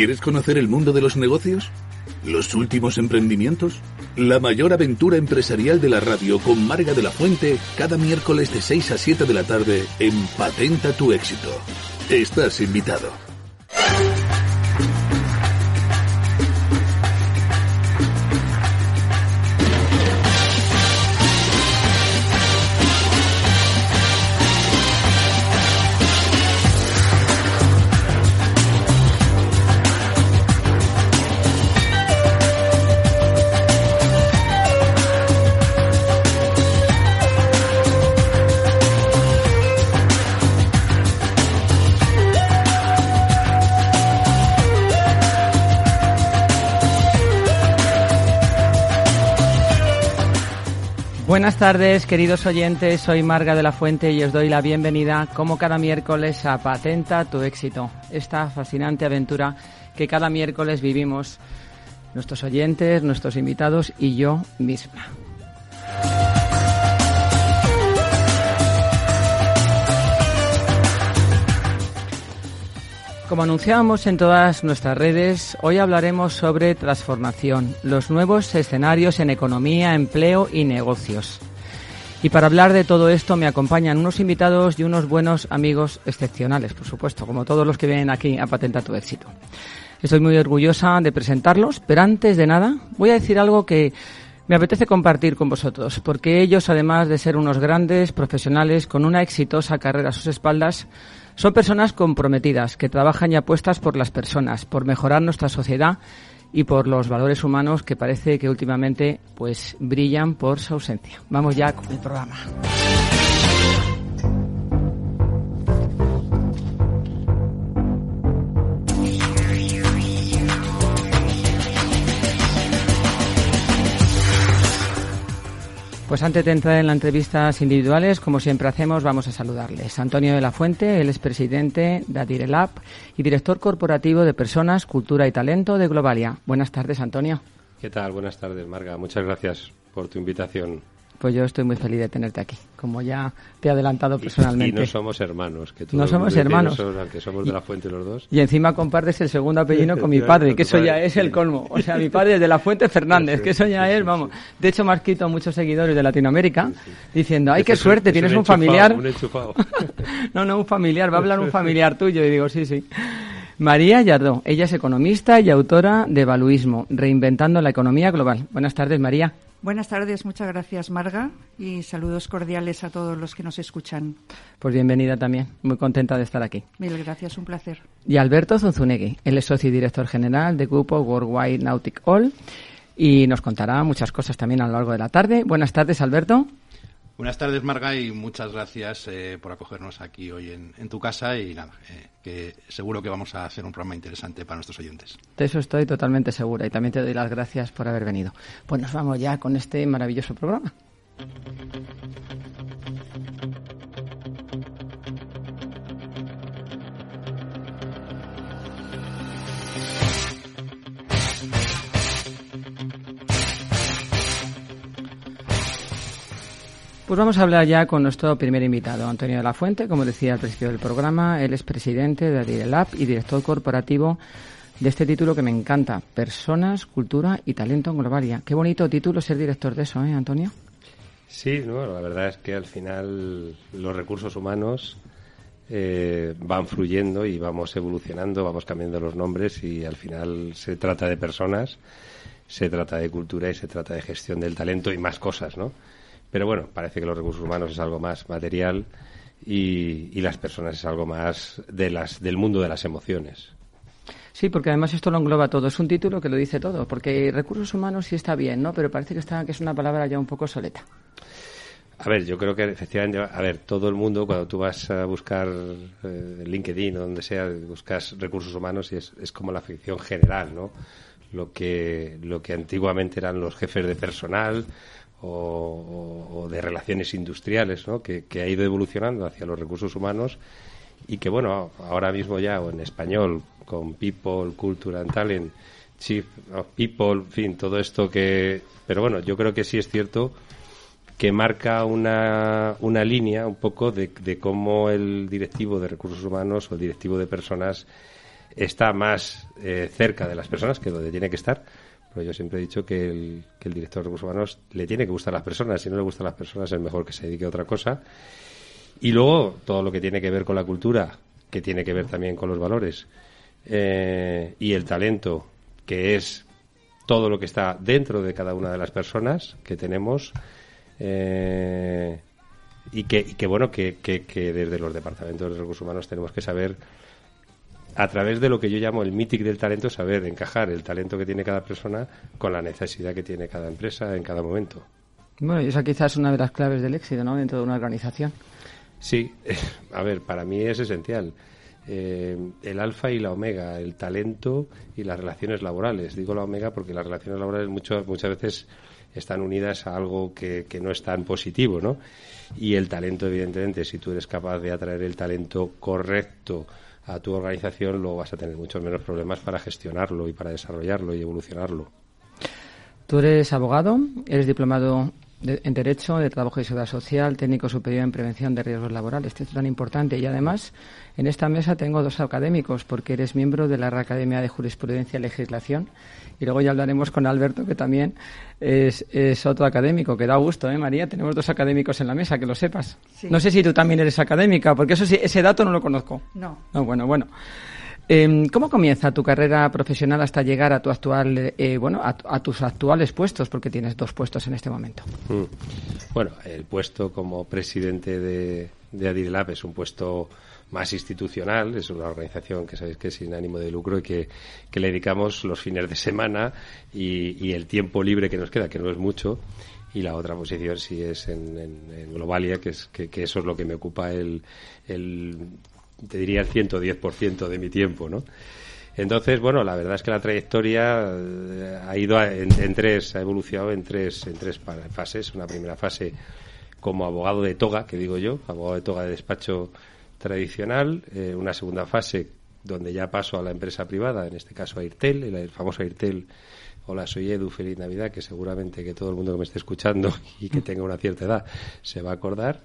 ¿Quieres conocer el mundo de los negocios? ¿Los últimos emprendimientos? La mayor aventura empresarial de la radio con Marga de la Fuente cada miércoles de 6 a 7 de la tarde en Patenta tu éxito. Estás invitado. Buenas tardes, queridos oyentes. Soy Marga de la Fuente y os doy la bienvenida, como cada miércoles, a Patenta tu éxito. Esta fascinante aventura que cada miércoles vivimos nuestros oyentes, nuestros invitados y yo misma. Como anunciábamos en todas nuestras redes, hoy hablaremos sobre transformación, los nuevos escenarios en economía, empleo y negocios. Y para hablar de todo esto me acompañan unos invitados y unos buenos amigos excepcionales, por supuesto, como todos los que vienen aquí a patentar tu éxito. Estoy muy orgullosa de presentarlos, pero antes de nada voy a decir algo que me apetece compartir con vosotros, porque ellos, además de ser unos grandes profesionales con una exitosa carrera a sus espaldas, son personas comprometidas que trabajan y apuestas por las personas, por mejorar nuestra sociedad y por los valores humanos que parece que últimamente pues brillan por su ausencia. Vamos ya con el programa. Pues antes de entrar en las entrevistas individuales, como siempre hacemos, vamos a saludarles. Antonio de la Fuente, él es presidente de Adirelab y director corporativo de Personas, Cultura y Talento de Globalia. Buenas tardes, Antonio. ¿Qué tal? Buenas tardes, Marga. Muchas gracias por tu invitación. Pues yo estoy muy feliz de tenerte aquí, como ya te he adelantado personalmente. Y, no somos hermanos, que no somos hermanos, que somos de la fuente los dos. Y encima compartes el segundo apellido con mi padre, que eso ya es el colmo. O sea, mi padre es de la Fuente Fernández, que eso ya es, vamos. De hecho, me has quitado muchos seguidores de Latinoamérica diciendo, ay, qué suerte, tienes un, familiar. no, no, un familiar, va a hablar un familiar tuyo. Y digo, sí, sí. María Yardó, ella es economista y autora de Valuismo, Reinventando la Economía Global. Buenas tardes, María. Buenas tardes, muchas gracias Marga y saludos cordiales a todos los que nos escuchan. Pues bienvenida también, muy contenta de estar aquí. Mil gracias, un placer. Y Alberto Zunzunegui, él es socio y director general del grupo Worldwide Nautic All y nos contará muchas cosas también a lo largo de la tarde. Buenas tardes, Alberto. Buenas tardes, Marga, y muchas gracias eh, por acogernos aquí hoy en, tu casa. Y nada, eh, que seguro que vamos a hacer un programa interesante para nuestros oyentes. De eso estoy totalmente segura y también te doy las gracias por haber venido. Pues nos vamos ya con este maravilloso programa. Pues vamos a hablar ya con nuestro primer invitado, Antonio de la Fuente, como decía al principio del programa, él es presidente de Adirelab y director corporativo de este título que me encanta, Personas, Cultura y Talento en Globalia. Qué bonito título ser director de eso, ¿eh, Antonio? Sí, no, la verdad es que al final los recursos humanos eh, van fluyendo y vamos evolucionando, vamos cambiando los nombres y al final se trata de personas, se trata de cultura y se trata de gestión del talento y más cosas, ¿no? Pero bueno, parece que los recursos humanos es algo más material y, las personas es algo más de las, del mundo de las emociones. Sí, porque además esto lo engloba todo. Es un título que lo dice todo. Porque recursos humanos sí está bien, ¿no? Pero parece que, está, que es una palabra ya un poco soleta. A ver, yo creo que efectivamente, a ver, todo el mundo cuando tú vas a buscar eh, LinkedIn o donde sea, buscas recursos humanos y es, es como la ficción general, ¿no? Lo que, lo que antiguamente eran los jefes de personal, o, de relaciones industriales, ¿no? que, ha ido evolucionando hacia los recursos humanos y que, bueno, ahora mismo ya o en español, con People, Culture and Talent, Chief of People, en fin, todo esto que... Pero bueno, yo creo que sí es cierto que marca una, una línea un poco de, de cómo el directivo de recursos humanos o el directivo de personas está más eh, cerca de las personas que donde tiene que estar. Pero yo siempre he dicho que el, director de recursos humanos le tiene que gustar a las personas. Si no le gustan las personas, es mejor que se dedique a otra cosa. Y luego todo lo que tiene que ver con la cultura, que tiene que ver también con los valores, eh, y el talento, que es todo lo que está dentro de cada una de las personas que tenemos. Eh, y que, y que bueno, que, que, que desde los departamentos de recursos humanos tenemos que saber a través de lo que yo llamo el mític del talento, saber encajar el talento que tiene cada persona con la necesidad que tiene cada empresa en cada momento. Bueno, y esa quizás es una de las claves del éxito, ¿no? Dentro de una organización. Sí, a ver, para mí es esencial. Eh, el alfa y la omega, el talento y las relaciones laborales. Digo la omega porque las relaciones laborales mucho, muchas veces están unidas a algo que, que, no es tan positivo, ¿no? Y el talento, evidentemente, si tú eres capaz de atraer el talento correcto a tu organización, luego vas a tener muchos menos problemas para gestionarlo y para desarrollarlo y evolucionarlo. Tú eres abogado, eres diplomado de, en Derecho, de Trabajo y Seguridad Social, técnico superior en Prevención de Riesgos Laborales. Esto es tan importante. Y además, en esta mesa tengo dos académicos, porque eres miembro de la Academia de Jurisprudencia y Legislación. Y luego ya hablaremos con Alberto, que también es, es otro académico, que da gusto, ¿eh, María? Tenemos dos académicos en la mesa, que lo sepas. Sí. No sé si tú también eres académica, porque eso sí, ese dato no lo conozco. No. No, bueno, bueno. Eh, ¿Cómo comienza tu carrera profesional hasta llegar a tu actual, eh, bueno, a, a, tus actuales puestos? Porque tienes dos puestos en este momento. Mm. Bueno, el puesto como presidente de, de Adirelab es un puesto más institucional, es una organización que sabéis que es sin ánimo de lucro y que, que le dedicamos los fines de semana y, y, el tiempo libre que nos queda, que no es mucho, y la otra posición sí es en, en, Globalia, que, es, que, que, eso es lo que me ocupa el, el te diría el 110% de mi tiempo, ¿no? Entonces, bueno, la verdad es que la trayectoria ha ido en, en, tres, ha evolucionado en tres, en tres fases. Una primera fase como abogado de toga, que digo yo, abogado de toga de despacho tradicional. Eh, una segunda fase donde ya paso a la empresa privada, en este caso a Airtel, el, famoso Airtel. Hola, soy Edu, feliz Navidad, que seguramente que todo el mundo que me esté escuchando y que tenga una cierta edad se va a acordar.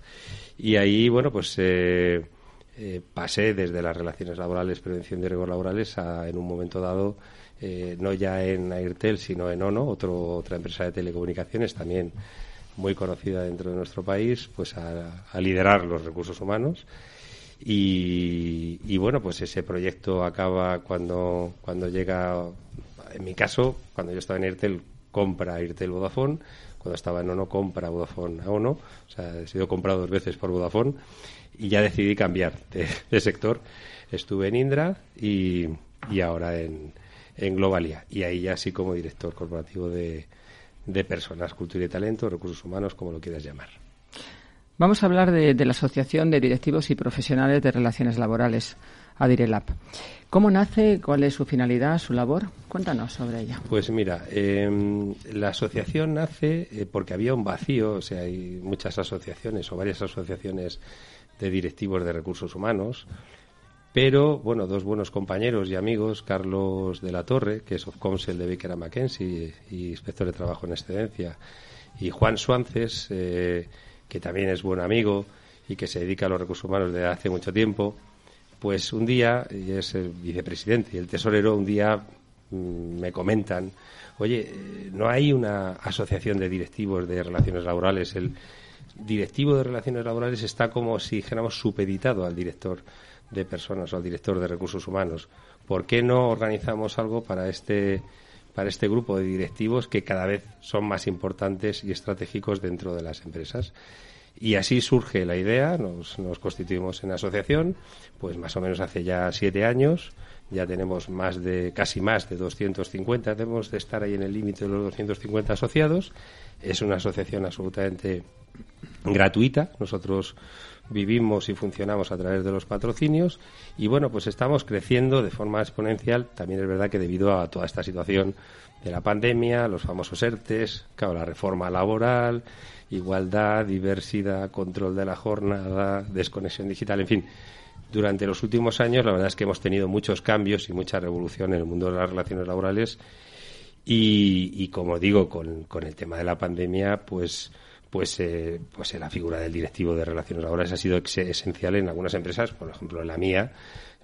Y ahí, bueno, pues eh, eh, pasé desde las relaciones laborales, prevención de riesgos laborales, a en un momento dado, no ya en Airtel, sino en ONO, otro, otra empresa de telecomunicaciones también muy conocida dentro de nuestro país, pues a liderar los recursos humanos. Y, bueno, pues ese proyecto acaba cuando, cuando llega, en mi caso, cuando yo estaba en Airtel, compra Airtel Vodafone, cuando estaba en ONO, compra Vodafone a ONO, o sea, he sido comprado dos veces por Vodafone y ya decidí cambiar de, de sector. Estuve en Indra y, y ahora en, en, Globalia. Y ahí ya sí como director corporativo de, de, personas, cultura y talento, recursos humanos, como lo quieras llamar. Vamos a hablar de, la Asociación de Directivos y Profesionales de Relaciones Laborales, Adirelab. ¿Cómo nace? ¿Cuál es su finalidad, su labor? Cuéntanos sobre ella. Pues mira, eh, la asociación nace eh, porque había un vacío, o sea, hay muchas asociaciones o varias asociaciones de directivos de recursos humanos, pero bueno, dos buenos compañeros y amigos, Carlos de la Torre, que es of counsel de Baker McKenzie y inspector de trabajo en excedencia, y Juan Suances, eh, que también es buen amigo y que se dedica a los recursos humanos desde hace mucho tiempo, pues un día, y es el vicepresidente y el tesorero, un día mmm, me comentan, oye, ¿no hay una asociación de directivos de relaciones laborales? El directivo de relaciones laborales está como si dijéramos supeditado al director de personas o al director de recursos humanos. ¿Por qué no organizamos algo para este para este grupo de directivos que cada vez son más importantes y estratégicos dentro de las empresas? Y así surge la idea, nos, constituimos en asociación, pues más o menos hace ya siete años, ya tenemos más de, casi más de 250, debemos de estar ahí en el límite de los 250 asociados. Es una asociación absolutamente gratuita. Nosotros vivimos y funcionamos a través de los patrocinios y bueno, pues estamos creciendo de forma exponencial. También es verdad que debido a toda esta situación de la pandemia, los famosos ERTES, claro, la reforma laboral, igualdad, diversidad, control de la jornada, desconexión digital, en fin. Durante los últimos años, la verdad es que hemos tenido muchos cambios y mucha revolución en el mundo de las relaciones laborales. Y, como digo, con, con el tema de la pandemia, pues pues, eh, pues la figura del directivo de relaciones laborales ha sido esencial en algunas empresas, por ejemplo en la mía,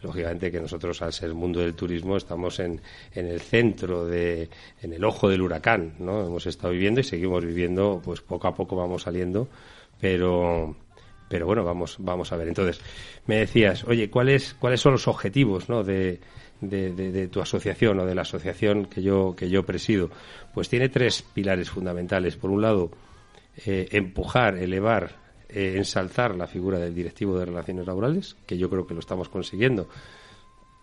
lógicamente que nosotros al ser mundo del turismo estamos en, en el centro de, en el ojo del huracán, ¿no? Hemos estado viviendo y seguimos viviendo, pues poco a poco vamos saliendo, pero pero bueno, vamos, vamos a ver. Entonces, me decías, oye, ¿cuáles, cuáles son los objetivos ¿no? de, de, tu asociación o de la asociación que yo, que yo presido? Pues tiene tres pilares fundamentales. Por un lado, eh, empujar, elevar, eh, ensalzar la figura del directivo de relaciones laborales, que yo creo que lo estamos consiguiendo.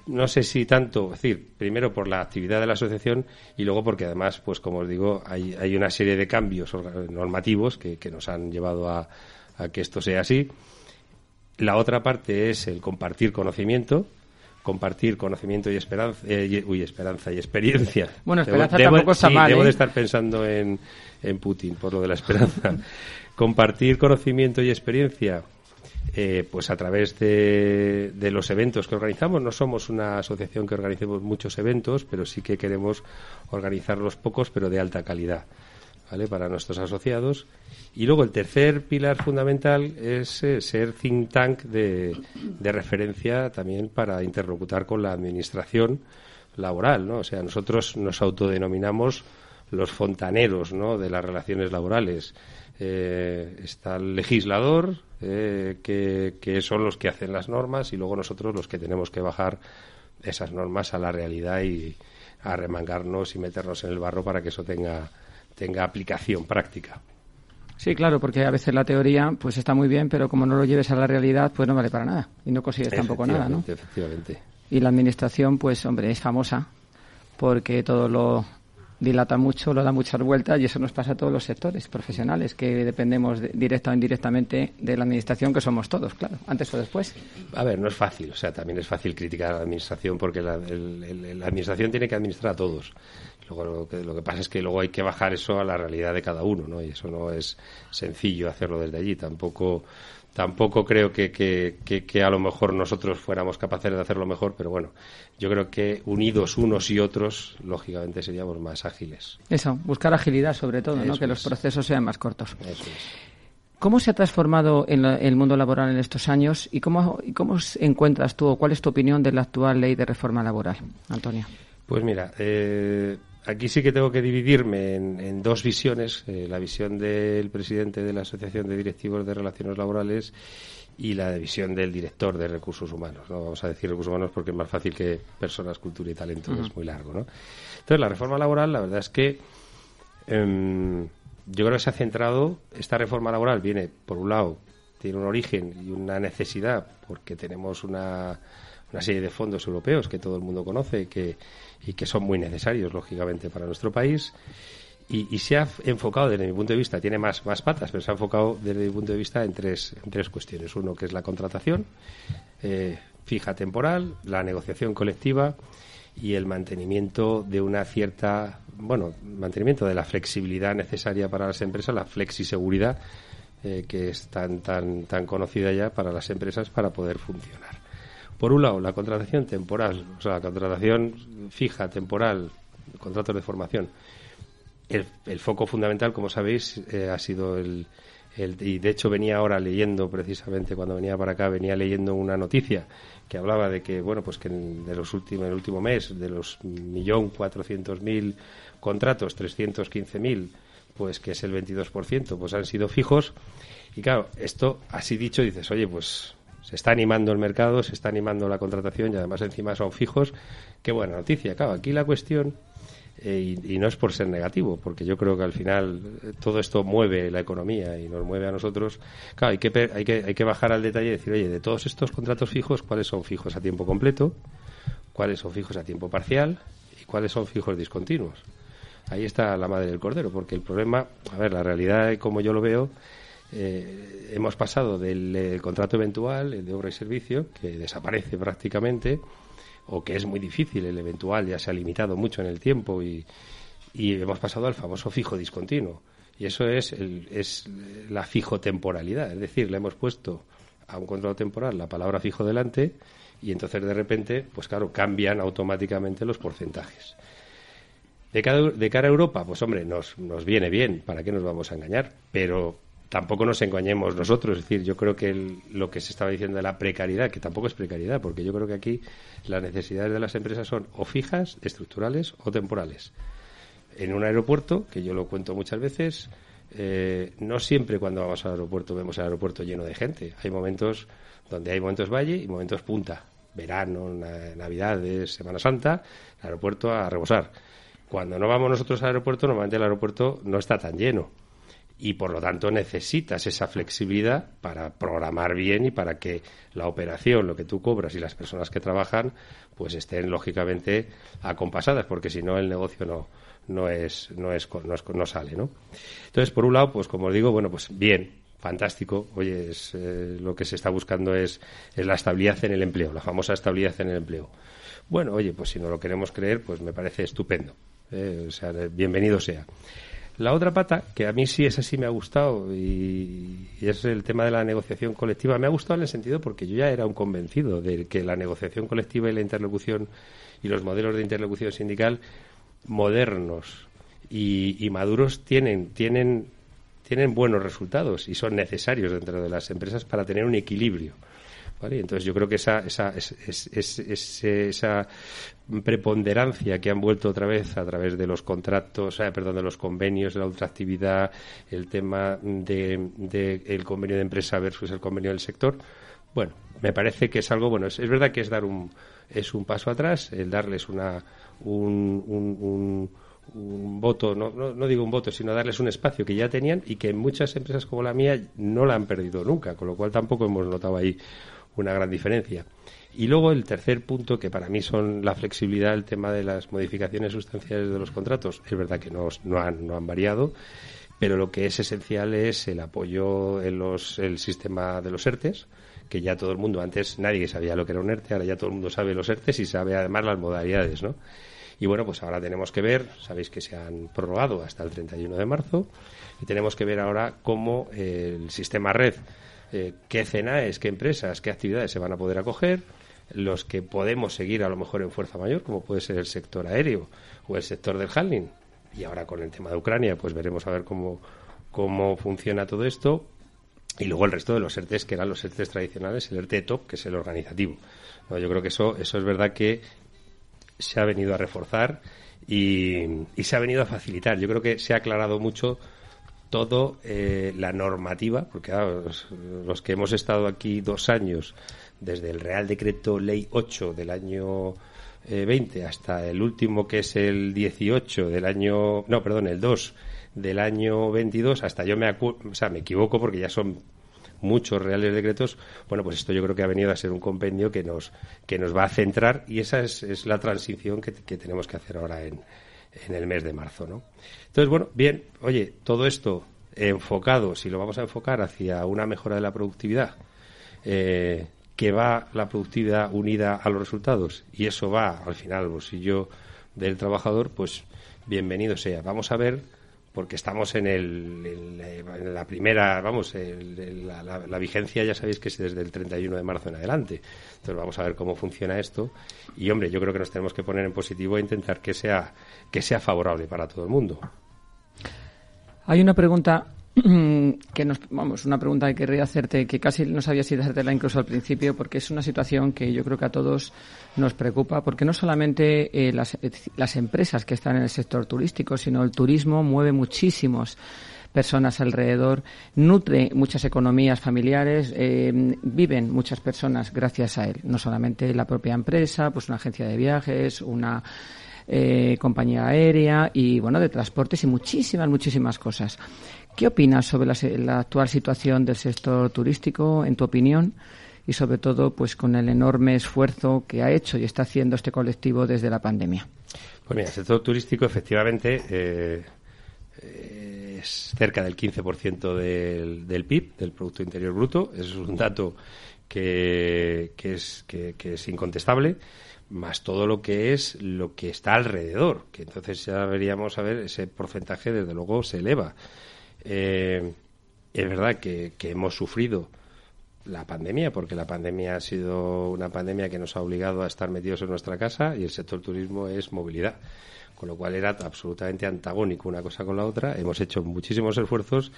No sé si tanto, es decir, primero por la actividad de la asociación y luego porque además, pues como os digo, hay, una serie de cambios normativos que, que nos han llevado a, a que esto sea así. La otra parte es el compartir conocimiento, compartir conocimiento y esperanza, eh, uy, esperanza y experiencia. Bueno, esperanza tampoco está mal. Debo de ¿eh? estar pensando en, en, Putin por lo de la esperanza. compartir conocimiento y experiencia, eh, pues a través de, de, los eventos que organizamos. No somos una asociación que organicemos muchos eventos, pero sí que queremos organizarlos pocos, pero de alta calidad, Para nuestros asociados y luego el tercer pilar fundamental es eh, ser think tank de, referencia también para interlocutar con la administración laboral, ¿no? O sea, nosotros nos autodenominamos los fontaneros, ¿no? De las relaciones laborales. Eh, está el legislador, eh, que, que son los que hacen las normas, y luego nosotros los que tenemos que bajar esas normas a la realidad y arremangarnos y meternos en el barro para que eso tenga, tenga aplicación práctica. Sí, claro, porque a veces la teoría pues está muy bien, pero como no lo lleves a la realidad, pues no vale para nada y no consigues tampoco nada, ¿no? Efectivamente. Y la administración, pues hombre, es famosa porque todo lo dilata mucho, lo da muchas vueltas y eso nos pasa a todos los sectores profesionales que dependemos directa o indirectamente de la administración, que somos todos, claro, antes o después. A ver, no es fácil, o sea, también es fácil criticar a la administración porque la, la administración tiene que administrar a todos. Luego lo que, lo que pasa es que luego hay que bajar eso a la realidad de cada uno, ¿no? Y eso no es sencillo hacerlo desde allí. Tampoco, tampoco creo que, que, que, a lo mejor nosotros fuéramos capaces de hacerlo mejor, pero bueno, yo creo que unidos unos y otros, lógicamente seríamos más ágiles. Eso, buscar agilidad sobre todo, ¿no? Que los procesos sean más cortos. Eso es. ¿Cómo se ha transformado en el mundo laboral en estos años y cómo, y cómo encuentras tú o cuál es tu opinión de la actual ley de reforma laboral, Antonio? Pues mira, eh, aquí sí que tengo que dividirme en, dos visiones, eh, la visión del presidente de la Asociación de Directivos de Relaciones Laborales y la visión del director de Recursos Humanos. ¿no? Vamos a decir recursos humanos porque es más fácil que personas, cultura y talento, es muy largo. ¿no? Entonces, la reforma laboral, la verdad es que em, yo creo que se ha centrado, esta reforma laboral viene, por un lado, tiene un origen y una necesidad porque tenemos una una serie de fondos europeos que todo el mundo conoce que, y que son muy necesarios, lógicamente, para nuestro país. Y, se ha enfocado, desde mi punto de vista, tiene más, más patas, pero se ha enfocado desde mi punto de vista en tres, en tres cuestiones. Uno, que es la contratación eh, fija temporal, la negociación colectiva y el mantenimiento de una cierta, bueno, mantenimiento de la flexibilidad necesaria para las empresas, la flexiseguridad eh, que es tan, tan, tan conocida ya para las empresas para poder funcionar. Por un lado, la contratación temporal, o sea, la contratación fija, temporal, contratos de formación. El, foco fundamental, como sabéis, eh, ha sido el, y de hecho venía ahora leyendo precisamente cuando venía para acá venía leyendo una noticia que hablaba de que bueno pues que en, de los últimos el último mes de los millón cuatrocientos mil contratos trescientos quince mil pues que es el 22%, pues han sido fijos y claro esto así dicho dices oye pues se está animando el mercado, se está animando la contratación y además encima son fijos. Qué buena noticia. Claro, aquí la cuestión, eh, y, no es por ser negativo, porque yo creo que al final eh, todo esto mueve la economía y nos mueve a nosotros. Claro, hay que, hay que, hay que bajar al detalle y decir, oye, de todos estos contratos fijos, ¿cuáles son fijos a tiempo completo? ¿Cuáles son fijos a tiempo parcial? ¿Y cuáles son fijos discontinuos? Ahí está la madre del cordero, porque el problema, a ver, la realidad, como yo lo veo, eh, hemos pasado del eh, contrato eventual, el de obra y servicio, que desaparece prácticamente, o que es muy difícil, el eventual ya se ha limitado mucho en el tiempo, y, hemos pasado al famoso fijo discontinuo. Y eso es, es la fijo temporalidad, es decir, le hemos puesto a un contrato temporal la palabra fijo delante y entonces de repente, pues claro, cambian automáticamente los porcentajes. De cara, de cara a Europa, pues hombre, nos, nos viene bien, ¿para qué nos vamos a engañar? Pero tampoco nos engañemos nosotros. Es decir, yo creo que lo que se estaba diciendo de la precariedad, que tampoco es precariedad, porque yo creo que aquí las necesidades de las empresas son o fijas, estructurales o temporales. En un aeropuerto, que yo lo cuento muchas veces, eh, no siempre cuando vamos al aeropuerto vemos el aeropuerto lleno de gente. Hay momentos donde hay momentos valle y momentos punta. Verano, Navidades, Semana Santa, el aeropuerto a rebosar. Cuando no vamos nosotros al aeropuerto, normalmente el aeropuerto no está tan lleno y por lo tanto necesitas esa flexibilidad para programar bien y para que la operación, lo que tú cobras y las personas que trabajan, pues estén lógicamente acompasadas, porque si no el negocio no no es no es no, no sale, ¿no? Entonces, por un lado, pues como os digo, bueno, pues bien, fantástico. Oye, es, eh, lo que se está buscando es, es la estabilidad en el empleo, la famosa estabilidad en el empleo. Bueno, oye, pues si no lo queremos creer, pues me parece estupendo. Eh, o sea, bienvenido sea. La otra pata, que a mí sí es así me ha gustado, y, es el tema de la negociación colectiva. Me ha gustado en el sentido porque yo ya era un convencido de que la negociación colectiva y la interlocución y los modelos de interlocución sindical modernos y, maduros tienen, tienen, tienen buenos resultados y son necesarios dentro de las empresas para tener un equilibrio. Entonces yo creo que esa, esa, esa preponderancia que han vuelto otra vez a través de los contratos, eh, perdón, de los convenios, de la ultraactividad, el tema del de, el convenio de empresa versus el convenio del sector, bueno, me parece que es algo bueno. Es, verdad que es dar un es un paso atrás, el darles una un, un, un voto, no, no, no, digo un voto, sino darles un espacio que ya tenían y que muchas empresas como la mía no la han perdido nunca, con lo cual tampoco hemos notado ahí una gran diferencia. Y luego el tercer punto, que para mí son la flexibilidad, el tema de las modificaciones sustanciales de los contratos. Es verdad que no, no, han, no han variado, pero lo que es esencial es el apoyo en los, el sistema de los ERTES, que ya todo el mundo, antes nadie sabía lo que era un ERTE, ahora ya todo el mundo sabe los ERTES y sabe además las modalidades, ¿no? Y bueno, pues ahora tenemos que ver, sabéis que se han prorrogado hasta el 31 de marzo, y tenemos que ver ahora cómo el sistema red eh, qué CENAES, qué empresas, qué actividades se van a poder acoger, los que podemos seguir a lo mejor en fuerza mayor, como puede ser el sector aéreo o el sector del handling. Y ahora con el tema de Ucrania, pues veremos a ver cómo, cómo funciona todo esto. Y luego el resto de los ERTES, que eran los ERTES tradicionales, el ERTE top, que es el organizativo. yo creo que eso, eso es verdad que se ha venido a reforzar y, y se ha venido a facilitar. Yo creo que se ha aclarado mucho todo eh, la normativa, porque los, que hemos estado aquí dos años, desde el Real Decreto Ley 8 del año 20 eh, hasta el último que es el 18 del año, no, perdón, el 2 del año 22, hasta yo me, o sea, me equivoco porque ya son muchos reales decretos, bueno, pues esto yo creo que ha venido a ser un compendio que nos, que nos va a centrar y esa es, es la transición que, que tenemos que hacer ahora en, en el mes de marzo, ¿no? Entonces, bueno, bien, oye, todo esto enfocado, si lo vamos a enfocar hacia una mejora de la productividad, eh, que va la productividad unida a los resultados y eso va al final al bolsillo del trabajador, pues bienvenido sea. Vamos a ver porque estamos en, el, en la primera, vamos, la, vigencia ya sabéis que es desde el 31 de marzo en adelante. Entonces vamos a ver cómo funciona esto y hombre, yo creo que nos tenemos que poner en positivo e intentar que sea que sea favorable para todo el mundo. Hay una pregunta que nos, vamos, una pregunta que querría hacerte, que casi no sabía si hacértela incluso al principio, porque es una situación que yo creo que a todos nos preocupa, porque no solamente eh, las, las, empresas que están en el sector turístico, sino el turismo mueve muchísimos personas alrededor, nutre muchas economías familiares, eh, viven muchas personas gracias a él, no solamente la propia empresa, pues una agencia de viajes, una eh, compañía aérea y bueno de transportes y muchísimas muchísimas cosas ¿Qué opinas sobre la, actual situación del sector turístico, en tu opinión? Y sobre todo, pues con el enorme esfuerzo que ha hecho y está haciendo este colectivo desde la pandemia. Pues mira, el sector turístico efectivamente eh, es cerca del 15% del, del PIB, del Producto Interior Bruto. Es un dato que, es, que, es incontestable más todo lo que es lo que está alrededor, que entonces ya deberíamos saber ese porcentaje desde luego se eleva. Eh, es verdad que, hemos sufrido la pandemia, porque la pandemia ha sido una pandemia que nos ha obligado a estar metidos en nuestra casa y el sector turismo es movilidad, con lo cual era absolutamente antagónico una cosa con la otra. Hemos hecho muchísimos esfuerzos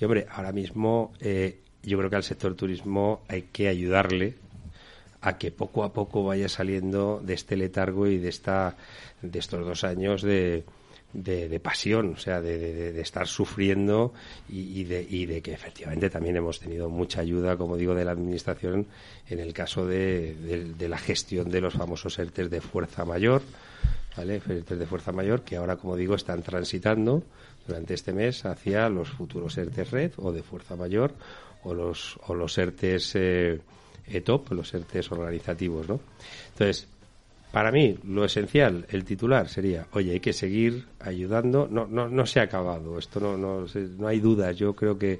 Y hombre, ahora mismo eh, yo creo que al sector turismo hay que ayudarle a que poco a poco vaya saliendo de este letargo y de esta de estos dos años de, de, pasión, o sea, de, estar sufriendo y, de, y de que efectivamente también hemos tenido mucha ayuda, como digo, de la Administración en el caso de, la gestión de los famosos ERTES de fuerza mayor, ¿vale? ERTES de fuerza mayor que ahora, como digo, están transitando durante este mes hacia los futuros ERTES red o de fuerza mayor o los, o los ERTES eh, ETOP, los ERTES organizativos, ¿no? Entonces, para mí, lo esencial, el titular sería, oye, hay que seguir ayudando. No, no, no se ha acabado, esto no, no, no hay dudas. Yo creo que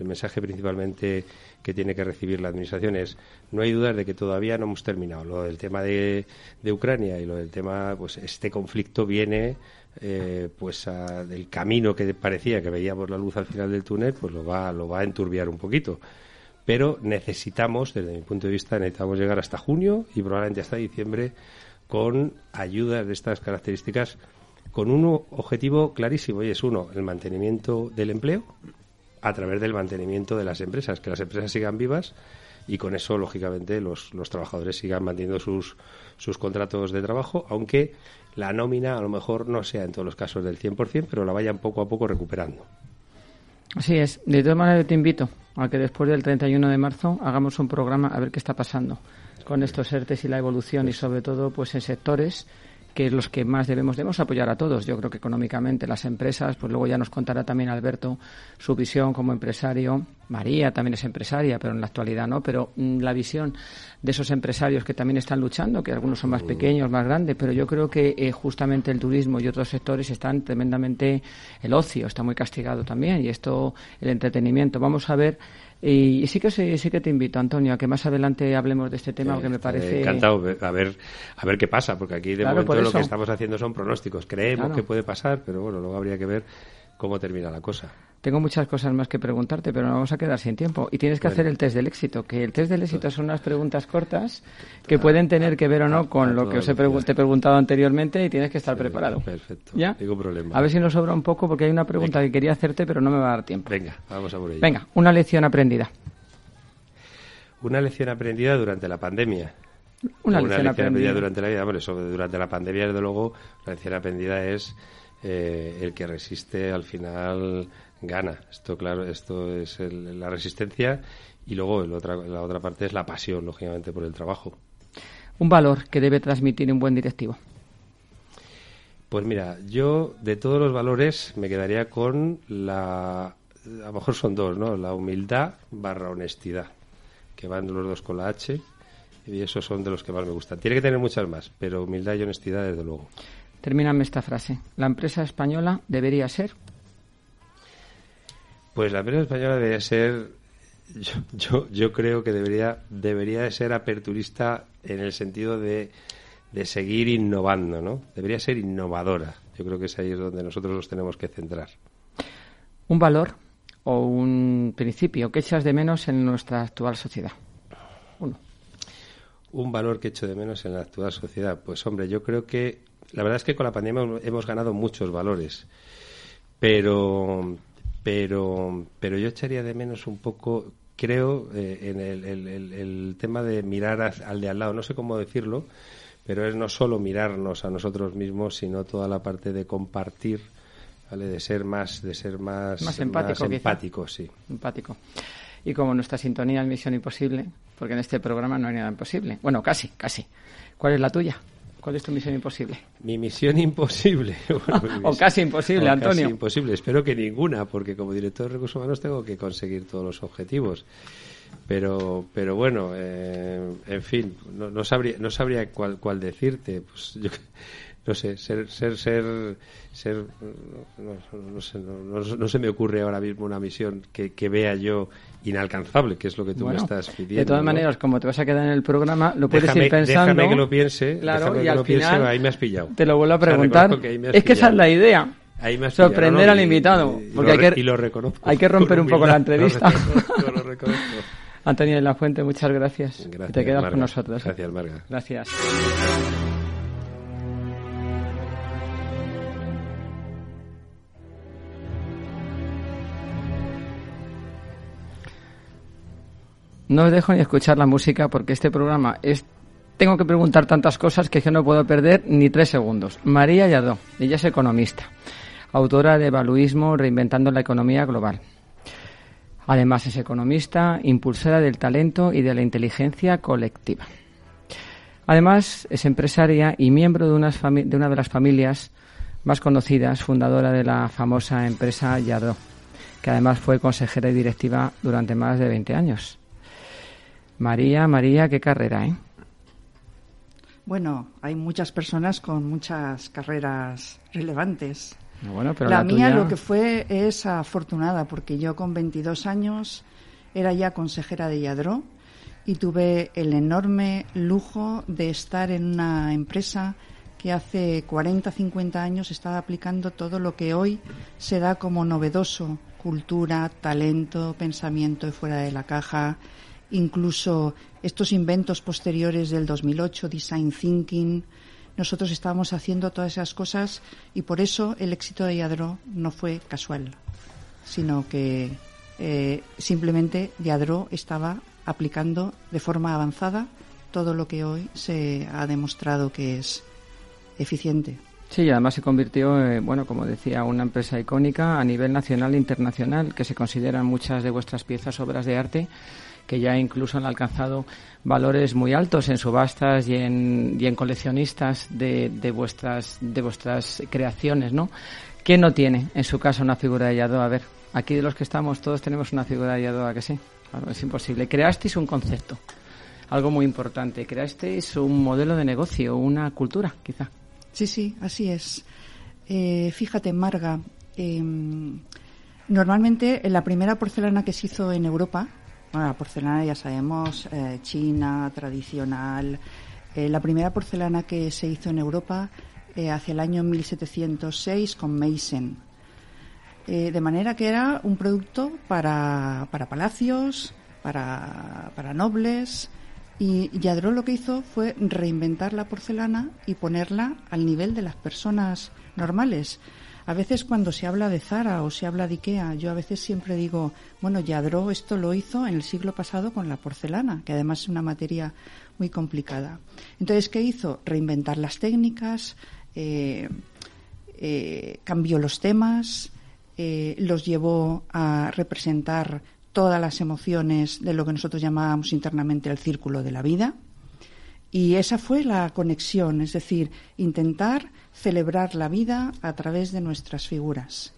el mensaje principalmente que tiene que recibir la Administración es, no hay dudas de que todavía no hemos terminado. Lo del tema de, de Ucrania y lo del tema, pues este conflicto viene eh, pues del camino que parecía que veíamos la luz al final del túnel, pues lo va, lo va a enturbiar un poquito pero necesitamos, desde mi punto de vista, necesitamos llegar hasta junio y probablemente hasta diciembre con ayudas de estas características con un objetivo clarísimo y es uno, el mantenimiento del empleo a través del mantenimiento de las empresas, que las empresas sigan vivas y con eso, lógicamente, los, trabajadores sigan manteniendo sus, sus contratos de trabajo, aunque la nómina a lo mejor no sea en todos los casos del 100%, pero la vayan poco a poco recuperando. Así es. De todas maneras, te invito a que después del 31 de marzo hagamos un programa a ver qué está pasando con estos ERTES y la evolución y sobre todo pues en sectores que los que más debemos debemos apoyar a todos. Yo creo que económicamente las empresas, pues luego ya nos contará también Alberto su visión como empresario. María también es empresaria, pero en la actualidad no. Pero mm, la visión de esos empresarios que también están luchando, que algunos son más pequeños, más grandes, pero yo creo que eh, justamente el turismo y otros sectores están tremendamente, el ocio está muy castigado también y esto, el entretenimiento. Vamos a ver y sí que sí, que te invito, Antonio, a que más adelante hablemos de este tema, porque me parece... Encantado, a ver, a ver qué pasa, porque aquí de momento lo que estamos haciendo son pronósticos. Creemos que puede pasar, pero bueno, luego habría que ver cómo termina la cosa. Tengo muchas cosas más que preguntarte, pero nos vamos a quedar sin tiempo. Y tienes que hacer el test del éxito, que el test del éxito son unas preguntas cortas que pueden tener que ver o no con lo que os he te he preguntado anteriormente y tienes que estar preparado. Perfecto. ¿Ya? problema. A ver si nos sobra un poco, porque hay una pregunta que quería hacerte, pero no me va a dar tiempo. Venga, vamos a por ello. Venga, una lección aprendida. Una lección aprendida durante la pandemia. Una, lección, aprendida. durante la vida. Bueno, durante la pandemia, desde luego, la lección aprendida es eh, el que resiste al final gana. Esto, claro, esto es la resistencia y luego otra, la otra parte es la pasión, lógicamente, por el trabajo. Un valor que debe transmitir un buen directivo. Pues mira, yo de todos los valores me quedaría con la, a lo mejor son dos, ¿no? La humildad barra honestidad, que van los dos con la H y esos son de los que más me gustan. Tiene que tener muchas más, pero humildad y honestidad desde luego. Termíname esta frase. La empresa española debería ser pues la empresa española debería ser, yo, yo, creo que debería, debería ser aperturista en el sentido de, de seguir innovando, ¿no? Debería ser innovadora. Yo creo que es ahí donde nosotros nos tenemos que centrar. Un valor o un principio que echas de menos en nuestra actual sociedad. Uno. Un valor que echo de menos en la actual sociedad. Pues hombre, yo creo que la verdad es que con la pandemia hemos ganado muchos valores, pero pero, pero yo echaría de menos un poco, creo, eh, en el, tema de mirar al de al lado, no sé cómo decirlo, pero es no solo mirarnos a nosotros mismos, sino toda la parte de compartir, ¿vale? De ser más, de ser más, más empático, empático sí. Empático. Y como nuestra sintonía es Misión Imposible, porque en este programa no hay nada imposible. Bueno, casi, casi. ¿Cuál es la tuya? ¿Cuál es tu misión imposible? Mi misión imposible. o casi imposible, Antonio. Casi imposible. Espero que ninguna, porque como director de recursos humanos tengo que conseguir todos los objetivos. Pero, pero bueno, eh, en fin, no, sabría, no sabría cuál, cuál decirte. Pues yo, no sé, ser, ser, ser, ser no, se me ocurre ahora mismo una misión que, que vea yo inalcanzable, que es lo que tú me estás pidiendo. De todas maneras, como te vas a quedar en el programa, lo puedes ir pensando. Déjame que lo piense, claro, y que al lo final piense, ahí me has pillado. Te lo vuelvo a preguntar. es que esa es la idea. Sorprender al invitado. porque hay que, lo reconozco. Hay que romper un poco la entrevista. Lo reconozco, Antonio de la Fuente, muchas gracias. gracias te quedas con nosotros. Gracias, Marga. Gracias. No os dejo ni escuchar la música porque este programa es tengo que preguntar tantas cosas que yo no puedo perder ni tres segundos. María Yardó, ella es economista, autora de Evaluismo Reinventando la Economía Global. Además es economista, impulsora del talento y de la inteligencia colectiva. Además es empresaria y miembro de, una de las familias más conocidas, fundadora de la famosa empresa Yardó, que además fue consejera y directiva durante más de 20 años. María, María, qué carrera, ¿eh? Bueno, hay muchas personas con muchas carreras relevantes. Bueno, pero la, la mía tuya- lo que fue es afortunada porque yo con 22 años era ya consejera de Yadro y tuve el enorme lujo de estar en una empresa que hace 40, 50 años estaba aplicando todo lo que hoy se da como novedoso, cultura, talento, pensamiento fuera de la caja, incluso estos inventos posteriores del 2008, design thinking. Nosotros estábamos haciendo todas esas cosas y por eso el éxito de Yadro no fue casual, sino que eh, simplemente Yadro estaba aplicando de forma avanzada todo lo que hoy se ha demostrado que es eficiente. Sí, y además se convirtió, eh, bueno, como decía, una empresa icónica a nivel nacional e internacional, que se consideran muchas de vuestras piezas obras de arte, que ya incluso han alcanzado valores muy altos en subastas y en, y en coleccionistas de, de vuestras de vuestras creaciones, ¿no? ¿Quién no tiene en su casa una figura de Yadó? A ver, aquí de los que estamos todos tenemos una figura de Yadó, ¿a que sí? Claro, es imposible. Creasteis un concepto, algo muy importante. Creasteis un modelo de negocio, una cultura, quizá. Sí, sí, así es. Eh, fíjate, Marga, eh, normalmente la primera porcelana que se hizo en Europa, bueno, la porcelana ya sabemos, eh, china, tradicional, eh, la primera porcelana que se hizo en Europa eh, hacia el año 1706 con Meissen. De manera que era un producto para, para palacios, para, para nobles, y Yadro lo que hizo fue reinventar la porcelana y ponerla al nivel de las personas normales. A veces cuando se habla de Zara o se habla de Ikea, yo a veces siempre digo, bueno, Yadro esto lo hizo en el siglo pasado con la porcelana, que además es una materia muy complicada. Entonces, ¿qué hizo? Reinventar las técnicas, eh, eh, cambió los temas, eh, los llevó a representar todas las emociones de lo que nosotros llamábamos internamente el círculo de la vida. Y esa fue la conexión, es decir, intentar celebrar la vida a través de nuestras figuras.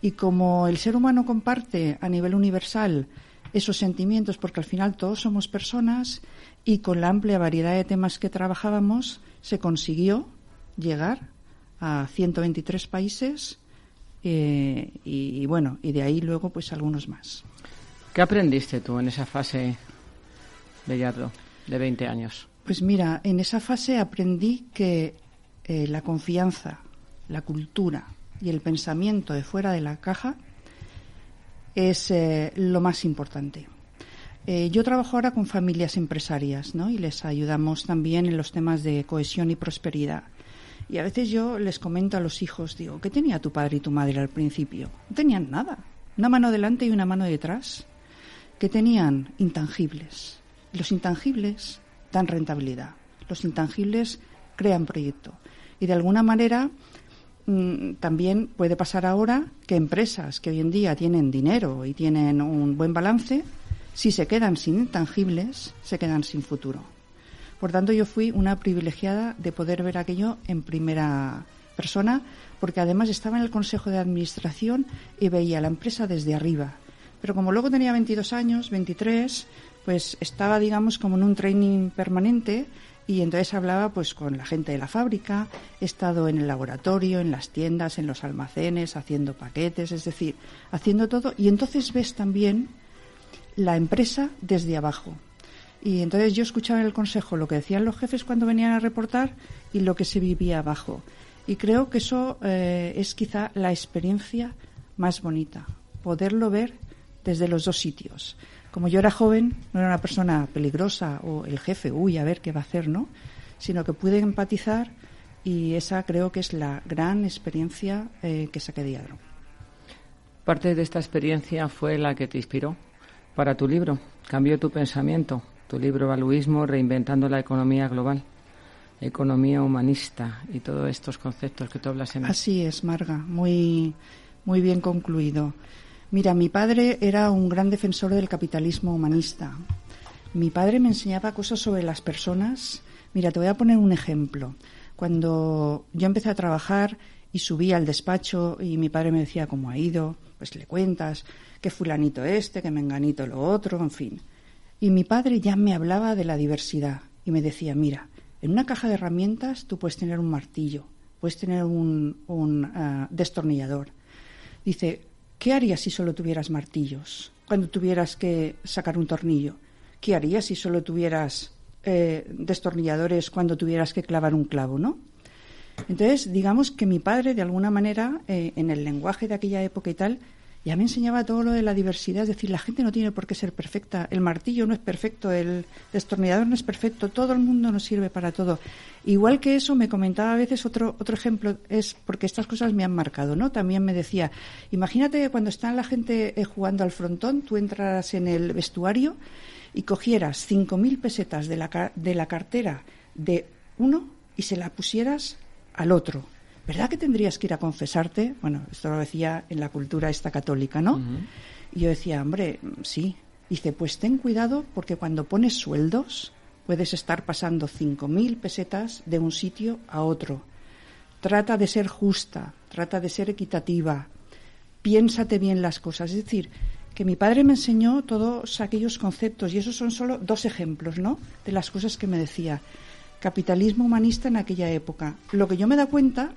Y como el ser humano comparte a nivel universal esos sentimientos, porque al final todos somos personas, y con la amplia variedad de temas que trabajábamos, se consiguió llegar a 123 países eh, y, bueno, y de ahí luego pues algunos más. ¿Qué aprendiste tú en esa fase de Yadro, de 20 años? Pues mira, en esa fase aprendí que eh, la confianza, la cultura y el pensamiento de fuera de la caja es eh, lo más importante. Eh, yo trabajo ahora con familias empresarias ¿no? y les ayudamos también en los temas de cohesión y prosperidad. Y a veces yo les comento a los hijos, digo, ¿qué tenía tu padre y tu madre al principio? No tenían nada. Una mano delante y una mano detrás. ¿Qué tenían? Intangibles. Los intangibles dan rentabilidad. Los intangibles crean proyecto. Y de alguna manera mm, también puede pasar ahora que empresas que hoy en día tienen dinero y tienen un buen balance, si se quedan sin intangibles, se quedan sin futuro. Por tanto, yo fui una privilegiada de poder ver aquello en primera persona, porque además estaba en el Consejo de Administración y veía la empresa desde arriba. Pero como luego tenía 22 años, 23, pues estaba, digamos, como en un training permanente y entonces hablaba pues con la gente de la fábrica, he estado en el laboratorio, en las tiendas, en los almacenes, haciendo paquetes, es decir, haciendo todo y entonces ves también la empresa desde abajo. Y entonces yo escuchaba en el consejo lo que decían los jefes cuando venían a reportar y lo que se vivía abajo. Y creo que eso eh, es quizá la experiencia más bonita, poderlo ver desde los dos sitios. Como yo era joven, no era una persona peligrosa o el jefe, uy, a ver qué va a hacer, ¿no? Sino que pude empatizar y esa creo que es la gran experiencia eh, que saqué de Yadro. Parte de esta experiencia fue la que te inspiró para tu libro. Cambió tu pensamiento. Tu libro Valuismo, reinventando la economía global, economía humanista y todos estos conceptos que tú hablas en. Así es, Marga. Muy, muy bien concluido. Mira, mi padre era un gran defensor del capitalismo humanista. Mi padre me enseñaba cosas sobre las personas. Mira, te voy a poner un ejemplo. Cuando yo empecé a trabajar y subí al despacho y mi padre me decía cómo ha ido, pues le cuentas que fulanito este, que menganito lo otro, en fin. Y mi padre ya me hablaba de la diversidad y me decía, mira, en una caja de herramientas tú puedes tener un martillo, puedes tener un, un ah, destornillador. Dice, ¿qué harías si solo tuvieras martillos? Cuando tuvieras que sacar un tornillo. ¿Qué harías si solo tuvieras eh, destornilladores cuando tuvieras que clavar un clavo, no? Entonces, digamos que mi padre, de alguna manera, eh, en el lenguaje de aquella época y tal, ya me enseñaba todo lo de la diversidad, es decir, la gente no tiene por qué ser perfecta, el martillo no es perfecto, el destornillador no es perfecto, todo el mundo nos sirve para todo. Igual que eso, me comentaba a veces otro, otro ejemplo, es porque estas cosas me han marcado, ¿no? También me decía, imagínate que cuando está la gente eh, jugando al frontón, tú entras en el vestuario y cogieras 5.000 pesetas de la, de la cartera de uno y se la pusieras al otro ¿verdad que tendrías que ir a confesarte? Bueno, esto lo decía en la cultura esta católica, ¿no? Y yo decía, hombre, sí. Dice, pues ten cuidado porque cuando pones sueldos puedes estar pasando 5.000 pesetas de un sitio a otro. Trata de ser justa, trata de ser equitativa, piénsate bien las cosas. Es decir, que mi padre me enseñó todos aquellos conceptos y esos son solo dos ejemplos, ¿no? De las cosas que me decía. Capitalismo humanista en aquella época. Lo que yo me da cuenta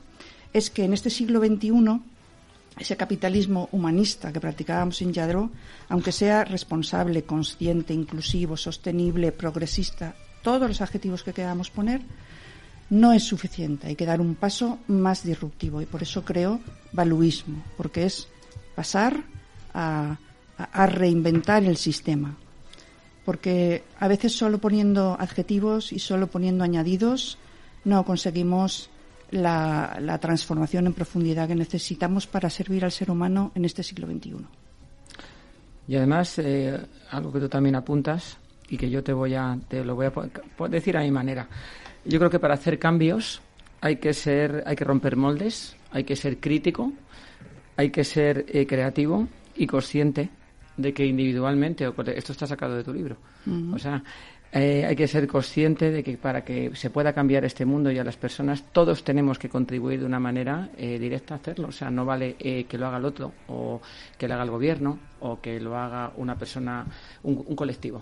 es que en este siglo XXI ese capitalismo humanista que practicábamos en Yadro, aunque sea responsable, consciente, inclusivo, sostenible, progresista, todos los adjetivos que queramos poner, no es suficiente. Hay que dar un paso más disruptivo y por eso creo valuismo, porque es pasar a, a reinventar el sistema. Porque a veces solo poniendo adjetivos y solo poniendo añadidos no conseguimos la, transformación en profundidad que necesitamos para servir al ser humano en este siglo XXI. Y además, eh, algo que tú también apuntas y que yo te voy a, te lo voy a decir a mi manera. Yo creo que para hacer cambios hay que ser, hay que romper moldes, hay que ser crítico, hay que ser eh, creativo y consciente de que individualmente, esto está sacado de tu libro, o sea, eh, hay que ser consciente de que para que se pueda cambiar este mundo y a las personas, todos tenemos que contribuir de una manera eh, directa a hacerlo. O sea, no vale eh, que lo haga el otro, o que lo haga el gobierno, o que lo haga una persona, un, colectivo.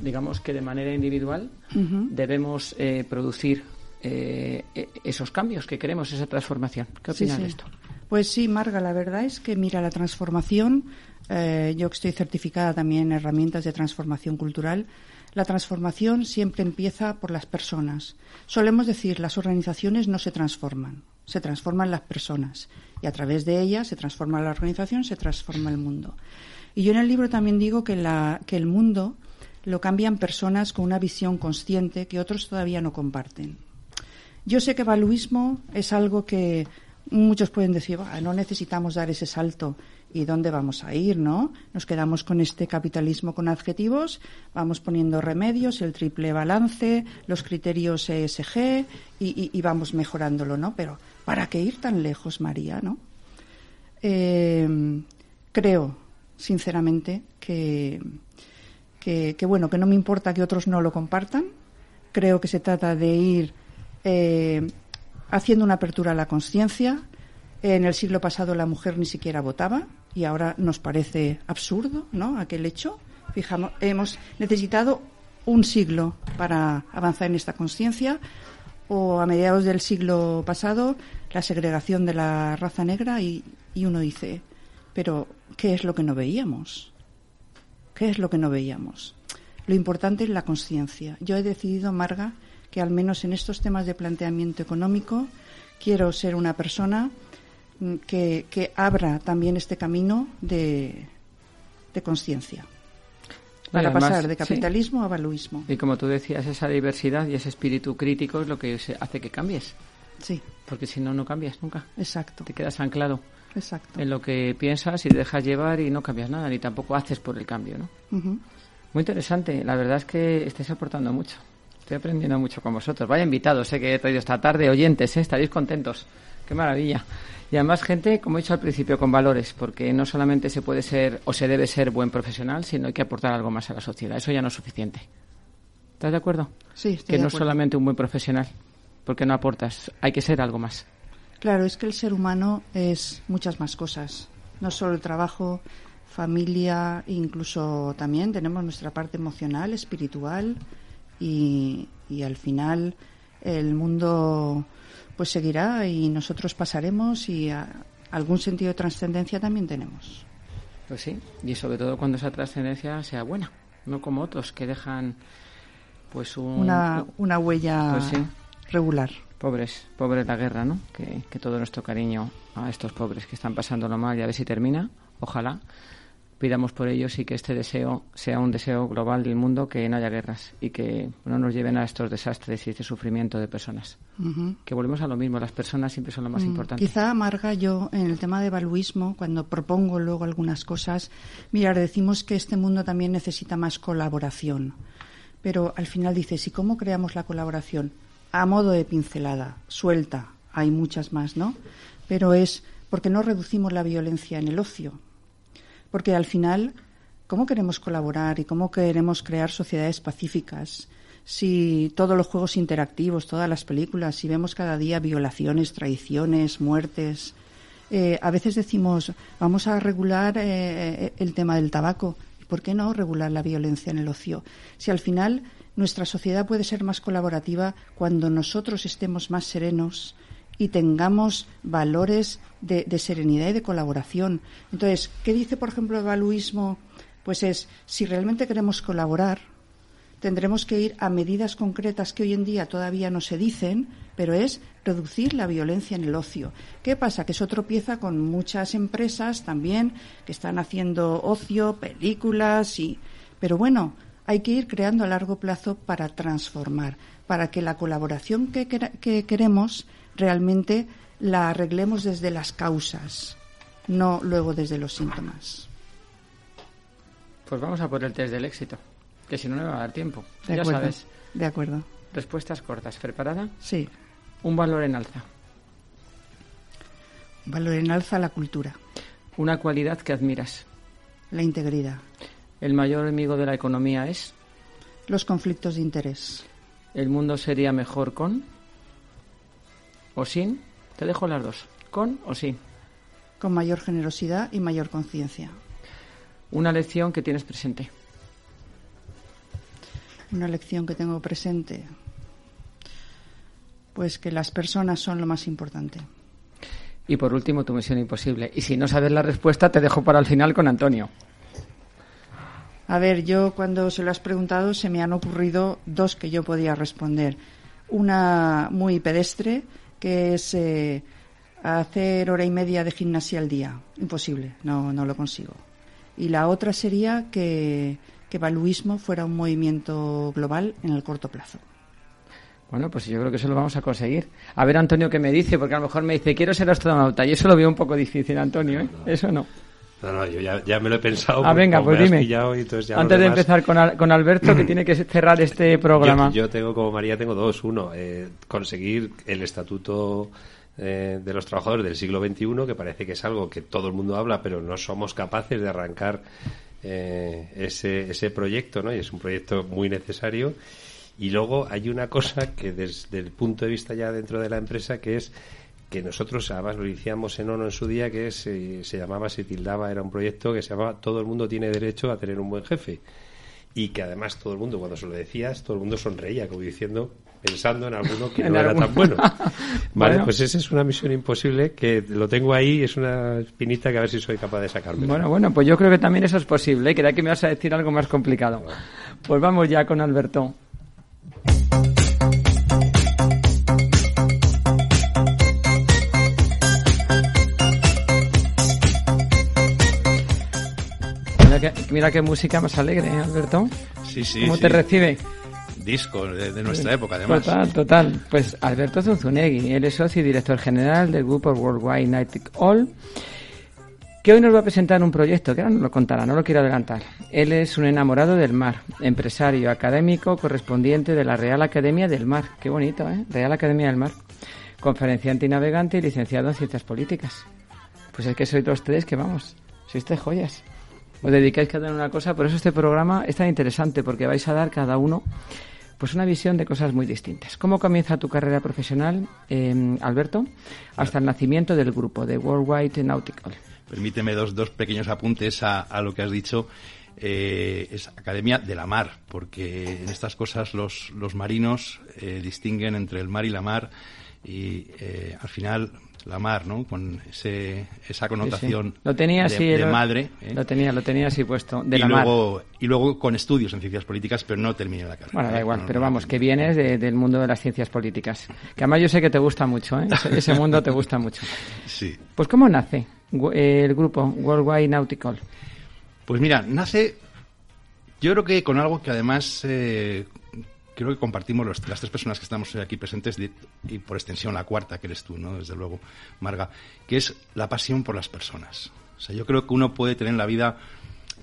Digamos que de manera individual debemos producir e, esos cambios que queremos, esa transformación. ¿Qué opinas de esto? Pues sí, Marga, la verdad es que, mira, la transformación, yo que estoy certificada también en herramientas de transformación cultural, la transformación siempre empieza por las personas. Solemos decir, las organizaciones no se transforman, se transforman las personas y a través de ellas se transforma la organización, se transforma el mundo. Y yo en el libro también digo que, el mundo lo cambian personas con una visión consciente que otros todavía no comparten. Yo sé que valuismo es algo que muchos pueden decir, no necesitamos dar ese salto ¿Y dónde vamos a ir, no? Nos quedamos con este capitalismo con adjetivos, vamos poniendo remedios, el triple balance, los criterios ESG y, vamos mejorándolo, ¿no? Pero ¿para qué ir tan lejos, María, no? Eh, creo, sinceramente, que, que, bueno, que no me importa que otros no lo compartan. Creo que se trata de ir eh, haciendo una apertura a la conciencia. En el siglo pasado la mujer ni siquiera votaba y ahora nos parece absurdo, ¿no? Aquel hecho. Fijamos, hemos necesitado un siglo para avanzar en esta conciencia o a mediados del siglo pasado la segregación de la raza negra y, y uno dice, pero ¿qué es lo que no veíamos? ¿Qué es lo que no veíamos? Lo importante es la conciencia. Yo he decidido, Marga, que al menos en estos temas de planteamiento económico quiero ser una persona que, abra también este camino de, de conciencia para pasar de capitalismo a valuismo. Y como tú decías, esa diversidad y ese espíritu crítico es lo que hace que cambies. Sí, Porque si no, no cambias nunca. exacto, Te quedas anclado exacto. en lo que piensas y te dejas llevar y no cambias nada, ni tampoco haces por el cambio, ¿no? Muy interesante. La verdad es que estáis aportando mucho. Estoy aprendiendo mucho con vosotros. Vaya invitados, sé que he traído esta tarde, oyentes, ¿eh? estaréis contentos. Qué maravilla. Y además gente, como he dicho al principio, con valores, porque no solamente se puede ser o se debe ser buen profesional, sino hay que aportar algo más a la sociedad. Eso ya no es suficiente. ¿Estás de acuerdo? Sí, estoy que de no es acuerdo. solamente un buen profesional, porque no aportas, hay que ser algo más. Claro, es que el ser humano es muchas más cosas. No solo el trabajo, familia, incluso también tenemos nuestra parte emocional, espiritual y, y al final el mundo pues seguirá y nosotros pasaremos y a- algún sentido de trascendencia también tenemos. Pues sí, y sobre todo cuando esa trascendencia sea buena, no como otros que dejan pues un... Una, una huella Pues sí. regular. Pobres, pobres la guerra, ¿no? Que, que todo nuestro cariño a estos pobres que están pasándolo mal y a ver si termina, ojalá. Pidamos por ellos y que este deseo sea un deseo global del mundo, que no haya guerras y que no nos lleven a estos desastres y este sufrimiento de personas. Ujú. Que volvemos a lo mismo, las personas siempre son lo más Mm, importante. Quizá amarga yo en el tema de evaluismo, cuando propongo luego algunas cosas, mirar, decimos que este mundo también necesita más colaboración. Pero al final dices, ¿y cómo creamos la colaboración? A modo de pincelada, suelta, hay muchas más, ¿no? Pero es porque no reducimos la violencia en el ocio. Porque al final, ¿cómo queremos colaborar y cómo queremos crear sociedades pacíficas si todos los juegos interactivos, todas las películas, si vemos cada día violaciones, traiciones, muertes? Eh, a veces decimos, vamos a regular eh, el tema del tabaco. ¿Y por qué no regular la violencia en el ocio? Si al final nuestra sociedad puede ser más colaborativa cuando nosotros estemos más serenos, y tengamos valores de, serenidad y de colaboración. Entonces, ¿qué dice, por ejemplo, el valuismo? Pues es, si realmente queremos colaborar, tendremos que ir a medidas concretas que hoy en día todavía no se dicen, pero es reducir la violencia en el ocio. ¿Qué pasa? Que eso tropieza con muchas empresas también que están haciendo ocio, películas y... Pero bueno, hay que ir creando a largo plazo para transformar, para que la colaboración que queremos realmente la arreglemos desde las causas, no luego desde los síntomas. Pues vamos a por el test del éxito, que si no, no me va a dar tiempo. De ya acuerdo, sabes. De acuerdo. Respuestas cortas. ¿Preparada? Sí. Un valor en alza. Un valor en alza la cultura. Una cualidad que admiras. La integridad. El mayor enemigo de la economía es. Los conflictos de interés. El mundo sería mejor con. ¿O sin? Te dejo las dos. ¿Con o sin? Con mayor generosidad y mayor conciencia. Una lección que tienes presente. Una lección que tengo presente. Pues que las personas son lo más importante. Y por último, tu misión imposible. Y si no sabes la respuesta, te dejo para el final con Antonio. A ver, yo cuando se lo has preguntado se me han ocurrido dos que yo podía responder. Una muy pedestre, que es eh, hacer hora y media de gimnasia al día. Imposible, no, no lo consigo. Y la otra sería que, que Baluismo fuera un movimiento global en el corto plazo. Bueno, pues yo creo que eso lo vamos a conseguir. A ver, Antonio, qué me dice, porque a lo mejor me dice, quiero ser astronauta, y eso lo veo un poco difícil, Antonio, ¿eh? Eso no. No, no, yo ya, ya me lo he pensado. Ah, venga, pues dime. Y entonces Antes de demás... empezar con, Al con Alberto, que tiene que cerrar este programa. Yo, yo, tengo, como María, tengo dos. Uno, eh, conseguir el estatuto eh, de los trabajadores del siglo XXI, que parece que es algo que todo el mundo habla, pero no somos capaces de arrancar eh, ese, ese proyecto, ¿no? Y es un proyecto muy necesario. Y luego hay una cosa que desde el punto de vista ya dentro de la empresa, que es que nosotros además lo iniciamos en ONU en su día, que es, eh, se llamaba, se tildaba, era un proyecto que se llamaba Todo el mundo tiene derecho a tener un buen jefe. Y que además todo el mundo, cuando se lo decías, todo el mundo sonreía, como diciendo, pensando en alguno que no era tan bueno. Vale, bueno. pues esa es una misión imposible que lo tengo ahí, es una espinita que a ver si soy capaz de sacarme. Bueno, bueno, pues yo creo que también eso es posible, que de aquí me vas a decir algo más complicado. Pues vamos ya con Alberto. Mira, qué música más alegre, ¿eh, Alberto? Sí, sí. ¿Cómo sí. te recibe? disco de, nuestra época, además. Total, total. Pues Alberto Zunzunegui, él es socio y director general del grupo Worldwide Night All, que hoy nos va a presentar un proyecto que ahora nos lo contará, no lo quiero adelantar. Él es un enamorado del mar, empresario, académico, correspondiente de la Real Academia del Mar. Qué bonito, ¿eh? Real Academia del Mar. Conferenciante y navegante y licenciado en Ciencias Políticas. Pues es que sois los tres que vamos, sois tres joyas. Os dedicáis cada uno a una cosa, por eso este programa es tan interesante, porque vais a dar cada uno pues una visión de cosas muy distintas. ¿Cómo comienza tu carrera profesional, eh, Alberto? Hasta el nacimiento del grupo, de Worldwide Nautical. Permíteme dos, dos pequeños apuntes a, lo que has dicho. Eh, es Academia de la Mar, porque en estas cosas los, los marinos eh, distinguen entre el mar y la mar y eh, al final la mar, ¿no? Con ese, esa connotación Lo tenía de, madre. ¿eh? Lo tenía, lo tenía así puesto, de y la luego, mar. Y luego con estudios en ciencias políticas, pero no terminé la carrera. Bueno, da ¿eh? igual, No, pero no, vamos, no. que vienes de- del mundo de las ciencias políticas. Que además yo sé que te gusta mucho, ¿eh? Ese, ese mundo te gusta mucho. Sí. Pues ¿cómo nace el grupo Worldwide Nautical? Pues mira, nace, yo creo que con algo que además eh, creo que compartimos los- las tres personas que estamos aquí presentes y por extensión la cuarta que eres tú, ¿no? Desde luego, Marga, que es la pasión por las personas. O sea, yo creo que uno puede tener en la vida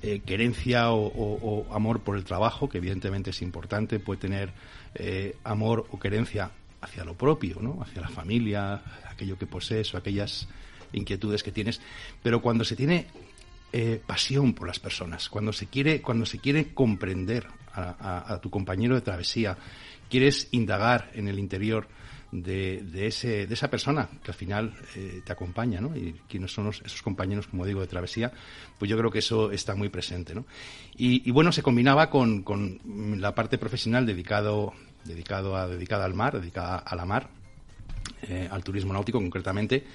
eh, querencia o amor por el trabajo, que evidentemente es importante, puede tener eh, amor o querencia hacia lo propio, ¿no? Hacia la familia, aquello que posees o aquellas inquietudes que tienes, pero cuando se tiene eh, pasión por las personas, cuando se quiere, cuando se quiere comprender a, tu compañero de travesía, quieres indagar en el interior de, de ese, de esa persona que al final eh, te acompaña, ¿no? Y quiénes son esos compañeros, como digo, de travesía, pues yo creo que eso está muy presente, ¿no? Y, y bueno, se combinaba con, con la parte profesional dedicado, dedicado a, dedicada al mar, dedicada a la mar, eh, al turismo náutico concretamente,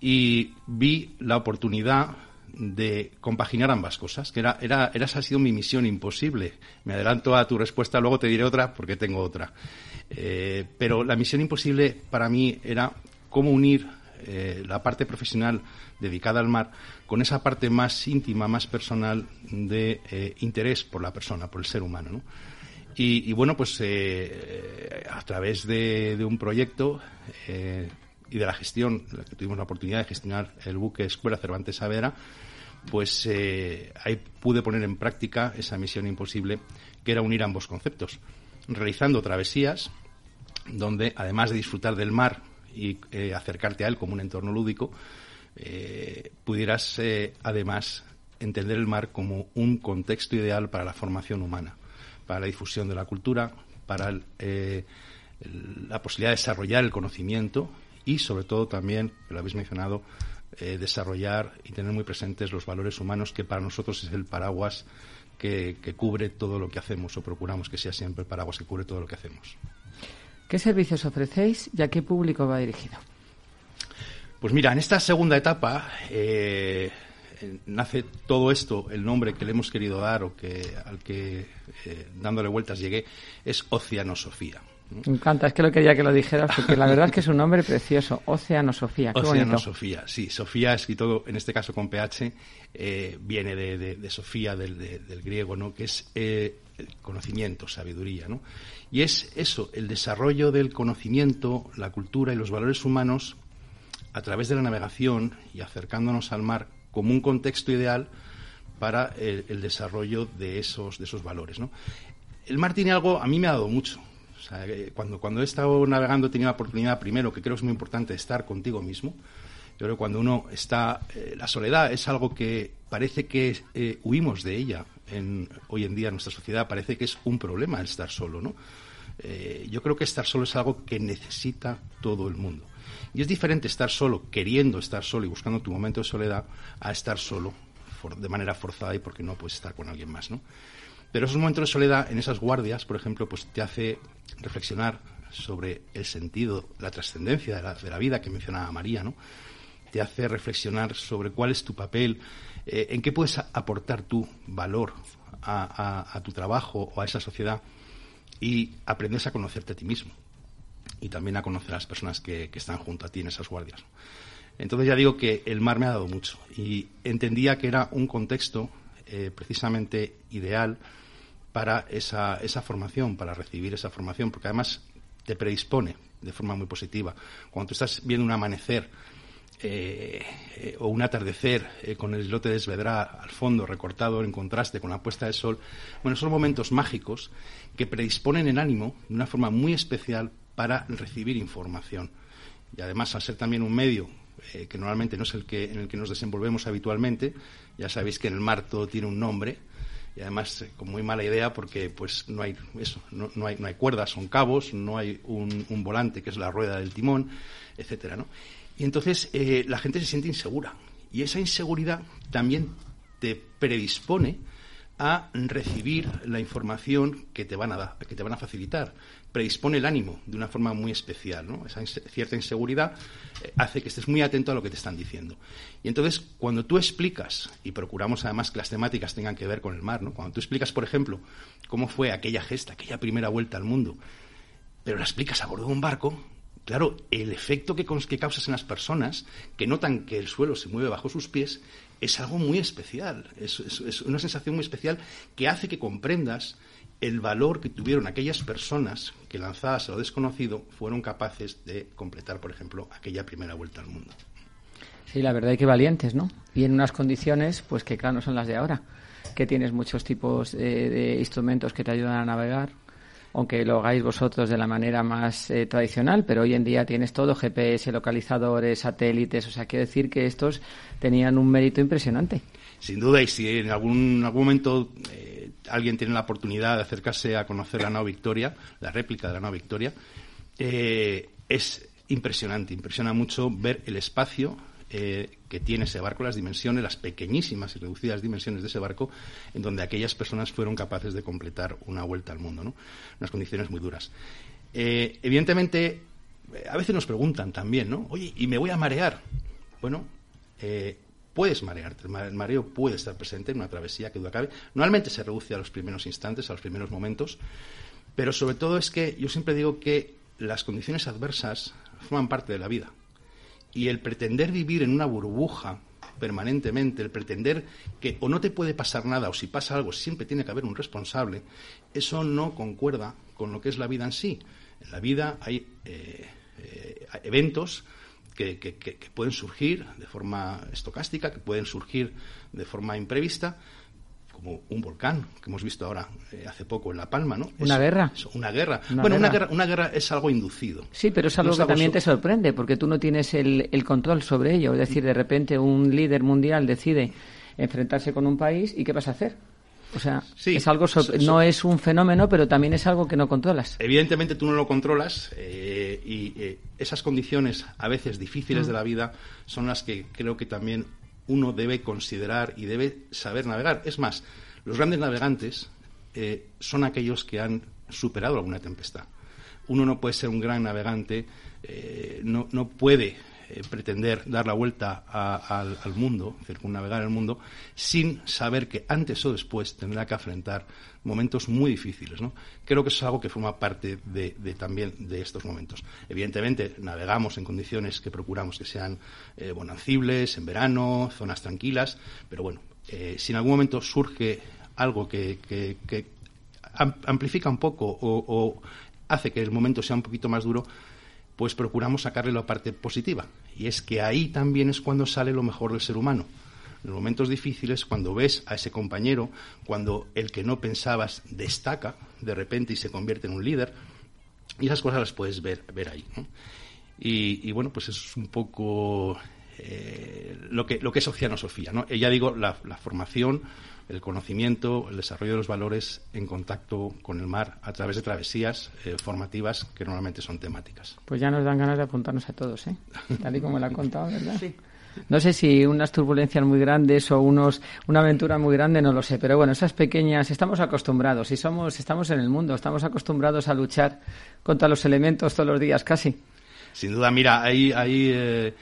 y vi la oportunidad de compaginar ambas cosas, que era, era, era esa ha sido mi misión imposible. Me adelanto a tu respuesta, luego te diré otra porque tengo otra. Eh, pero la misión imposible para mí era cómo unir eh, la parte profesional dedicada al mar con esa parte más íntima, más personal de eh, interés por la persona, por el ser humano. ¿no? Y, y bueno, pues eh, a través de, de un proyecto eh, y de la gestión, la que tuvimos la oportunidad de gestionar el buque Escuela Cervantes Saavedra, pues eh, ahí pude poner en práctica esa misión imposible, que era unir ambos conceptos, realizando travesías donde, además de disfrutar del mar y eh, acercarte a él como un entorno lúdico, eh, pudieras además entender el mar como un contexto ideal para la formación humana, para la difusión de la cultura, para la posibilidad de desarrollar el conocimiento y, sobre todo, también, lo habéis mencionado, eh, desarrollar y tener muy presentes los valores humanos, que para nosotros es el paraguas que, que cubre todo lo que hacemos, o procuramos que sea siempre el paraguas que cubre todo lo que hacemos. ¿Qué servicios ofrecéis y a qué público va dirigido? Pues mira, en esta segunda etapa eh, nace todo esto, el nombre que le hemos querido dar o que al que eh, dándole vueltas llegué es Oceanosofía. Me encanta, es que lo quería que lo dijeras porque la verdad es que es un nombre precioso, Océano Sofía, qué bonito. Oceanosofía, sí. Sofía, escrito en este caso con PH, eh, viene de, de- de Sofía, del, de- del griego, ¿no? Que es eh, conocimiento, sabiduría, ¿no? Y es eso, el desarrollo del conocimiento, la cultura y los valores humanos a través de la navegación y acercándonos al mar como un contexto ideal para el, el desarrollo de esos, de esos valores, ¿no? El mar tiene algo, a mí me ha dado mucho. O sea, eh, cuando, cuando he estado navegando he tenido la oportunidad, primero, que creo que es muy importante, estar contigo mismo. Yo creo que cuando uno está... eh, la soledad es algo que parece que eh, huimos de ella en, hoy en día en nuestra sociedad. Parece que es un problema el estar solo, ¿no? Eh, yo creo que estar solo es algo que necesita todo el mundo. Y es diferente estar solo, queriendo estar solo y buscando tu momento de soledad, a estar solo for- de manera forzada y porque no puedes estar con alguien más, ¿no? Pero esos momentos de soledad, en esas guardias, por ejemplo, pues te hace reflexionar sobre el sentido, la trascendencia de la, vida que mencionaba María, ¿no? Te hace reflexionar sobre cuál es tu papel, eh, en qué puedes aportar tu valor a, tu trabajo o a esa sociedad y aprendes a conocerte a ti mismo y también a conocer a las personas que, que están junto a ti en esas guardias. Entonces ya digo que el mar me ha dado mucho y entendía que era un contexto eh, precisamente ideal para esa, esa formación, para recibir esa formación, porque además te predispone de forma muy positiva. Cuando tú estás viendo un amanecer eh, eh, o un atardecer eh, con el islote de Esvedra al fondo, recortado en contraste con la puesta de sol, bueno, son momentos mágicos que predisponen el ánimo de una forma muy especial para recibir información. Y además, al ser también un medio que normalmente no es el que, en el que nos desenvolvemos habitualmente, ya sabéis que en el mar todo tiene un nombre, y además con muy mala idea porque pues no hay eso no, hay no hay cuerdas son cabos no hay un, un, volante que es la rueda del timón etcétera no y entonces eh, la gente se siente insegura. Y esa inseguridad también te predispone a recibir la información que te van a, que te van a facilitar. Predispone el ánimo de una forma muy especial. ¿no? Esa cierta inseguridad eh, hace que estés muy atento a lo que te están diciendo. Y entonces, cuando tú explicas, y procuramos además que las temáticas tengan que ver con el mar, ¿no? cuando tú explicas, por ejemplo, cómo fue aquella gesta, aquella primera vuelta al mundo, pero la explicas a bordo de un barco, Claro, el efecto que, que causas en las personas que notan que el suelo se mueve bajo sus pies es algo muy especial, es, una sensación muy especial que hace que comprendas el valor que tuvieron aquellas personas que lanzadas a lo desconocido fueron capaces de completar, por ejemplo, aquella primera vuelta al mundo. Sí, la verdad es que valientes, ¿no? Y en unas condiciones, pues que claro, no son las de ahora, que tienes muchos tipos de instrumentos que te ayudan a navegar, aunque lo hagáis vosotros de la manera más eh, tradicional, pero hoy en día tienes todo, GPS, localizadores, satélites, o sea, quiero decir que estos tenían un mérito impresionante. Sin duda, y si en algún, algún momento eh, alguien tiene la oportunidad de acercarse a conocer la nave Victoria, la réplica de la nave Victoria, eh, es impresionante, impresiona mucho ver el espacio eh, que tiene ese barco, las dimensiones, las pequeñísimas y reducidas dimensiones de ese barco, en donde aquellas personas fueron capaces de completar una vuelta al mundo, ¿no? Unas condiciones muy duras. Eh, evidentemente, a veces nos preguntan también, ¿no? Oye, ¿y me voy a marear? Bueno, eh, puedes marearte. El mareo puede estar presente en una travesía que duda cabe. Normalmente se reduce a los primeros instantes, a los primeros momentos, pero sobre todo es que yo siempre digo que las condiciones adversas forman parte de la vida. Y el pretender vivir en una burbuja permanentemente, el pretender que o no te puede pasar nada o si pasa algo siempre tiene que haber un responsable, eso no concuerda con lo que es la vida en sí. En la vida hay eh, eh, eventos que, que, pueden surgir de forma estocástica, que pueden surgir de forma imprevista, como un volcán que hemos visto ahora eh, hace poco en La Palma, ¿no? ¿Una guerra? una guerra. bueno, Una, guerra, una guerra es algo inducido. Sí, pero es algo que también te sorprende, porque tú no tienes el, el control sobre ello. Es decir, de repente un líder mundial decide enfrentarse con un país y ¿qué vas a hacer? O sea, es algo no es un fenómeno, pero también es algo que no controlas. Evidentemente tú no lo controlas eh, y eh, esas condiciones a veces difíciles mm. de la vida son las que creo que también uno debe considerar y debe saber navegar. Es más, los grandes navegantes eh, son aquellos que han superado alguna tempestad. Uno no puede ser un gran navegante, eh, no, no, puede eh, pretender dar la vuelta al, mundo, circunnavegar el mundo, sin saber que antes o después tendrá que afrontar momentos muy difíciles. ¿no? Creo que eso es algo que forma parte de, también de estos momentos. Evidentemente, navegamos en condiciones que procuramos que sean eh, bonancibles, en verano, zonas tranquilas, pero bueno, eh, si en algún momento surge algo que, amplifica un poco o hace que el momento sea un poquito más duro, pues procuramos sacarle la parte positiva. Y es que ahí también es cuando sale lo mejor del ser humano. En los momentos difíciles, cuando ves a ese compañero, cuando el que no pensabas destaca de repente y se convierte en un líder, y esas cosas las puedes ver, ver ahí. Y, bueno, pues es un poco eh, lo, que, lo que es oceanosofía. ¿no? ya digo, la, la formación el conocimiento, el desarrollo de los valores en contacto con el mar a través de travesías eh, formativas que normalmente son temáticas. Pues ya nos dan ganas de apuntarnos a todos, ¿eh? Tal y como lo ha contado, ¿verdad? Sí. No sé si unas turbulencias muy grandes o unos, una aventura muy grande, no lo sé, pero bueno, esas pequeñas, estamos acostumbrados y somos, estamos en el mundo, estamos acostumbrados a luchar contra los elementos todos los días casi. Sin duda, mira, hay, hay eh,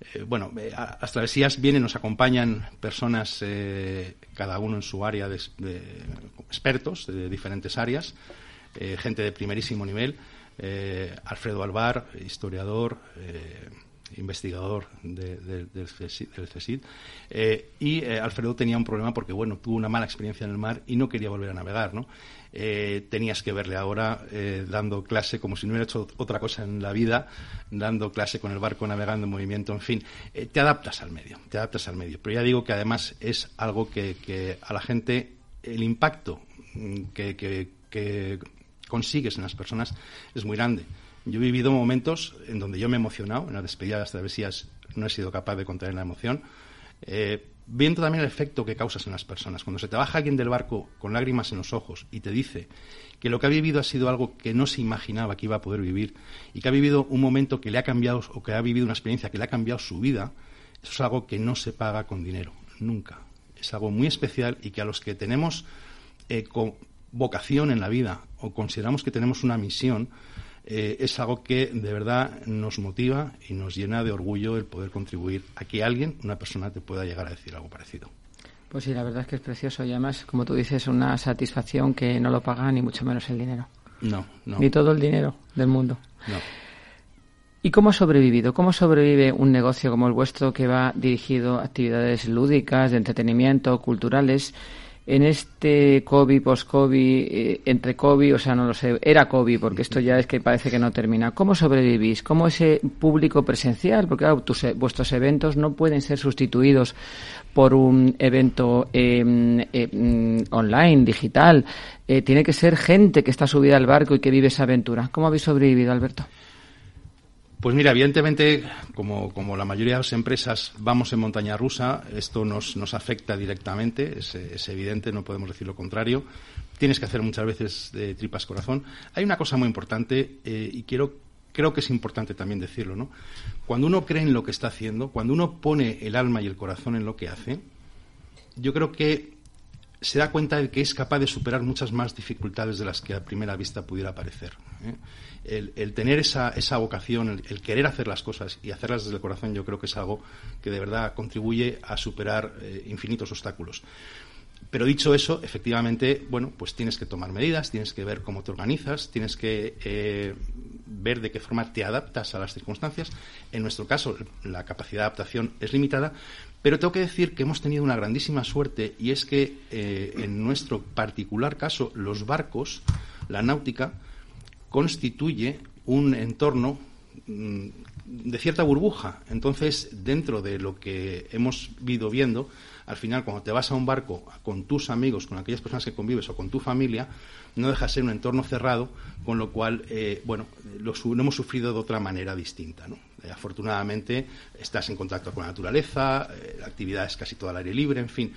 eh, bueno, eh, a las travesías vienen, nos acompañan personas, eh, cada uno en su área, de, expertos de diferentes áreas, gente de primerísimo nivel. Alfredo Alvar, historiador, investigador del CSID, eh, y Alfredo tenía un problema porque, bueno, tuvo una mala experiencia en el mar y no quería volver a navegar, ¿no? Eh, tenías que verle ahora dando clase como si no hubiera hecho otra cosa en la vida, dando clase con el barco navegando en movimiento, en fin, te adaptas al medio, te adaptas al medio. Pero ya digo que además es algo que, a la gente, el impacto mm, que consigues en las personas es muy grande. Yo he vivido momentos en donde yo me he emocionado, en las despedidas de las travesías no he sido capaz de contener la emoción, eh, viendo también el efecto que causas en las personas. Cuando se te baja alguien del barco con lágrimas en los ojos y te dice que lo que ha vivido ha sido algo que no se imaginaba que iba a poder vivir y que ha vivido un momento que le ha cambiado o que ha vivido una experiencia que le ha cambiado su vida, eso es algo que no se paga con dinero, nunca. Es algo muy especial y que a los que tenemos eh, vocación en la vida o consideramos que tenemos una misión, eh, es algo que de verdad nos motiva y nos llena de orgullo el poder contribuir a que alguien, una persona, te pueda llegar a decir algo parecido. Pues sí, la verdad es que es precioso y además, como tú dices, una satisfacción que no lo paga ni mucho menos el dinero. No, no. Ni todo el dinero del mundo. No. ¿Y cómo ha sobrevivido? ¿Cómo sobrevive un negocio como el vuestro que va dirigido a actividades lúdicas, de entretenimiento, culturales? En este COVID, post-COVID, eh, entre COVID, o sea, no lo sé, era COVID, porque esto ya es que parece que no termina. ¿Cómo sobrevivís? ¿Cómo ese público presencial? Porque claro, tus, vuestros eventos no pueden ser sustituidos por un evento em, em, online, digital. Eh, tiene que ser gente que está subida al barco y que vive esa aventura. ¿Cómo habéis sobrevivido, Alberto? Pues mira, evidentemente, como, como, la mayoría de las empresas vamos en montaña rusa, esto nos, nos afecta directamente, es, evidente, no podemos decir lo contrario. Tienes que hacer muchas veces de tripas corazón. Hay una cosa muy importante eh, y quiero, creo que es importante también decirlo, ¿no? Cuando uno cree en lo que está haciendo, cuando uno pone el alma y el corazón en lo que hace, yo creo que se da cuenta de que es capaz de superar muchas más dificultades de las que a primera vista pudiera parecer. ¿eh? El, tener esa, esa vocación, el, querer hacer las cosas y hacerlas desde el corazón, yo creo que es algo que de verdad contribuye a superar eh, infinitos obstáculos. Pero dicho eso, efectivamente, bueno, pues tienes que tomar medidas, tienes que ver cómo te organizas, tienes que eh, ver de qué forma te adaptas a las circunstancias. En nuestro caso, la capacidad de adaptación es limitada, pero tengo que decir que hemos tenido una grandísima suerte y es que eh, en nuestro particular caso, los barcos, la náutica, constituye un entorno mm, de cierta burbuja. Entonces, dentro de lo que hemos ido viendo, al final, cuando te vas a un barco con tus amigos, con aquellas personas que convives o con tu familia, no deja de ser un entorno cerrado, con lo cual, eh, bueno, lo, hemos sufrido de otra manera distinta. Eh, afortunadamente, estás en contacto con la naturaleza, eh, la actividad es casi todo al aire libre, en fin,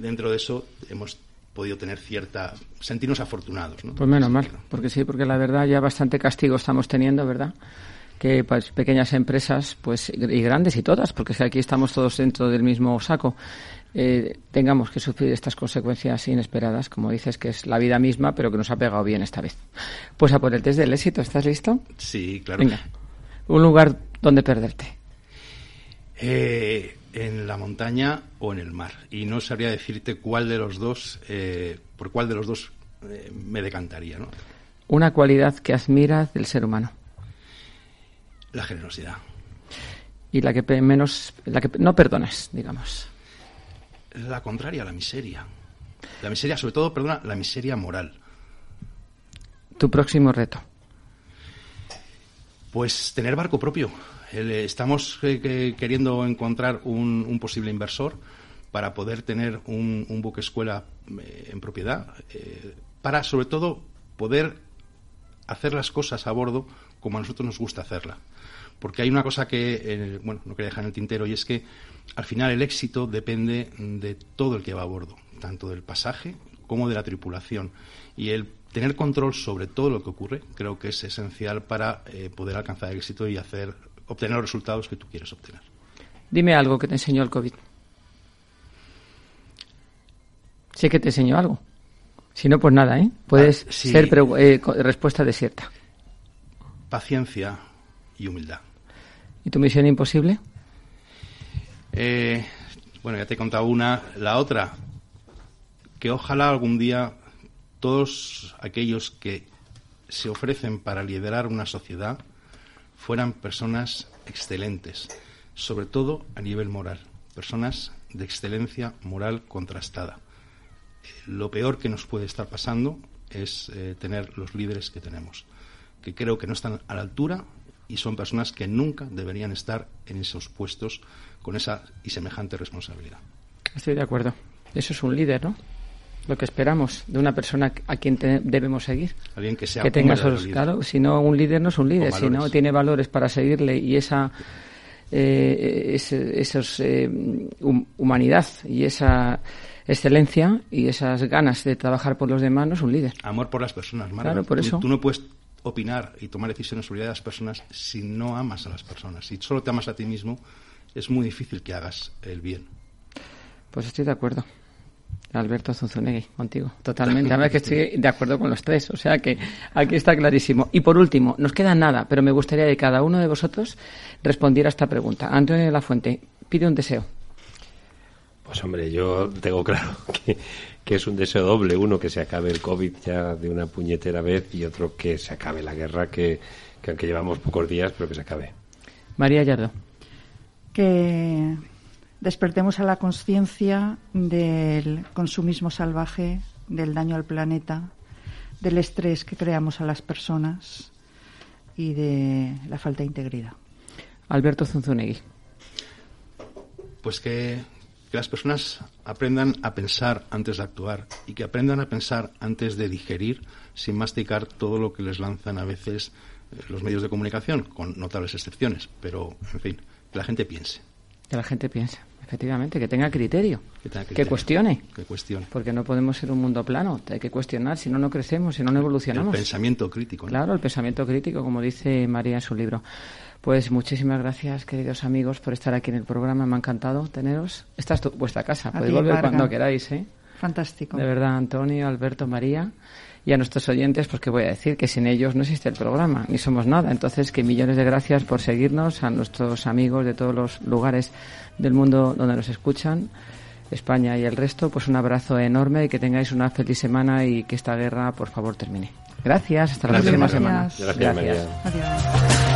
dentro de eso hemos podido tener cierta sentirnos afortunados. ¿no? Pues menos mal, porque sí, porque la verdad ya bastante castigo estamos teniendo, ¿verdad? Que pues, pequeñas empresas, pues y grandes y todas, porque aquí estamos todos dentro del mismo saco, eh, tengamos que sufrir estas consecuencias inesperadas, como dices, que es la vida misma, pero que nos ha pegado bien esta vez. Pues a por el test del éxito, ¿estás listo? Sí, claro. Venga, un lugar donde perderte. Eh, en la montaña o en el mar. Y no sabría decirte cuál de los dos, eh, por cuál de los dos eh, me decantaría. ¿no? Una cualidad que admiras del ser humano. La generosidad. Y la que menos, la que no perdonas, digamos. La contraria, la miseria. La miseria, sobre todo, perdona, la miseria moral. Tu próximo reto. Pues tener barco propio. Eh, estamos eh, queriendo encontrar un, posible inversor para poder tener un, buque escuela eh, en propiedad, para sobre todo poder hacer las cosas a bordo como a nosotros nos gusta hacerla. Porque hay una cosa que, bueno, no quería dejar en el tintero y es que al final el éxito depende de todo el que va a bordo, tanto del pasaje como de la tripulación. Y el tener control sobre todo lo que ocurre creo que es esencial para poder alcanzar el éxito y hacer obtener los resultados que tú quieres obtener. Dime algo que te enseñó el COVID. Sé que te enseñó algo. Si no, pues nada, ¿eh? Puedes ah, ser eh, respuesta desierta. Paciencia y humildad. ¿Y tu misión imposible? Eh, bueno, ya te he contado una. La otra, que ojalá algún día todos aquellos que se ofrecen para liderar una sociedad fueran personas excelentes, sobre todo a nivel moral, personas de excelencia moral contrastada. Lo peor que nos puede estar pasando es eh, tener los líderes que tenemos, que creo que no están a la altura y son personas que nunca deberían estar en esos puestos con esa y semejante responsabilidad. Estoy de acuerdo. Eso es un líder, ¿no? Lo que esperamos de una persona a quien debemos seguir. Alguien que sea que tenga esos, claro, si no un líder no es un líder, si no tiene valores para seguirle y esa eh, esos eh, humanidad y esa excelencia y esas ganas de trabajar por los demás no es un líder. Amor por las personas, Marga. Claro, por eso. Tú no puedes opinar y tomar decisiones sobre las personas si no amas a las personas. Si solo te amas a ti mismo, es muy difícil que hagas el bien. Pues estoy de acuerdo. Alberto Zunzunegui, contigo, totalmente. A ver que estoy de acuerdo con los tres, o sea que aquí está clarísimo. Y por último, nos queda nada, pero me gustaría que cada uno de vosotros respondiera a esta pregunta. Antonio de la Fuente, pide un deseo. Pues hombre, yo tengo claro que, que es un deseo doble. Uno, que se acabe el COVID ya de una puñetera vez y otro, que se acabe la guerra, que, que aunque llevamos pocos días, pero que se acabe. María Yardo. Que despertemos a la conciencia del consumismo salvaje, del daño al planeta, del estrés que creamos a las personas y de la falta de integridad. Alberto Zunzunegui. Pues que, que, las personas aprendan a pensar antes de actuar y que aprendan a pensar antes de digerir sin masticar todo lo que les lanzan a veces eh, los medios de comunicación, con notables excepciones. Pero, en fin, que la gente piense. Que la gente piense. Efectivamente, que tenga criterio, que, cuestione. Que cuestione. Porque no podemos ser un mundo plano, hay que cuestionar, si no, no crecemos, si no, no evolucionamos. El pensamiento crítico. Claro, el pensamiento crítico, como dice María en su libro. Pues muchísimas gracias, queridos amigos, por estar aquí en el programa. Me ha encantado teneros. Esta es vuestra casa, podéis volver cuando queráis. ¿eh? Fantástico. De verdad, Antonio, Alberto, María y a nuestros oyentes, pues que voy a decir que sin ellos no existe el programa, ni somos nada. Entonces, que millones de gracias por seguirnos, a nuestros amigos de todos los lugares del mundo donde nos escuchan, España y el resto, pues un abrazo enorme y que tengáis una feliz semana y que esta guerra, por favor, termine. Gracias, hasta la próxima semana. Gracias.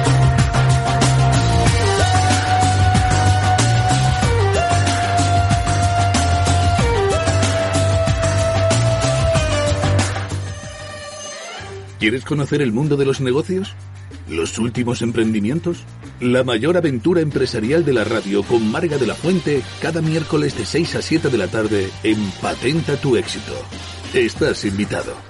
¿Quieres conocer el mundo de los negocios? ¿Los últimos emprendimientos? La mayor aventura empresarial de la radio con Marga de la Fuente cada miércoles de 6 a 7 de la tarde en Patenta tu éxito. Estás invitado.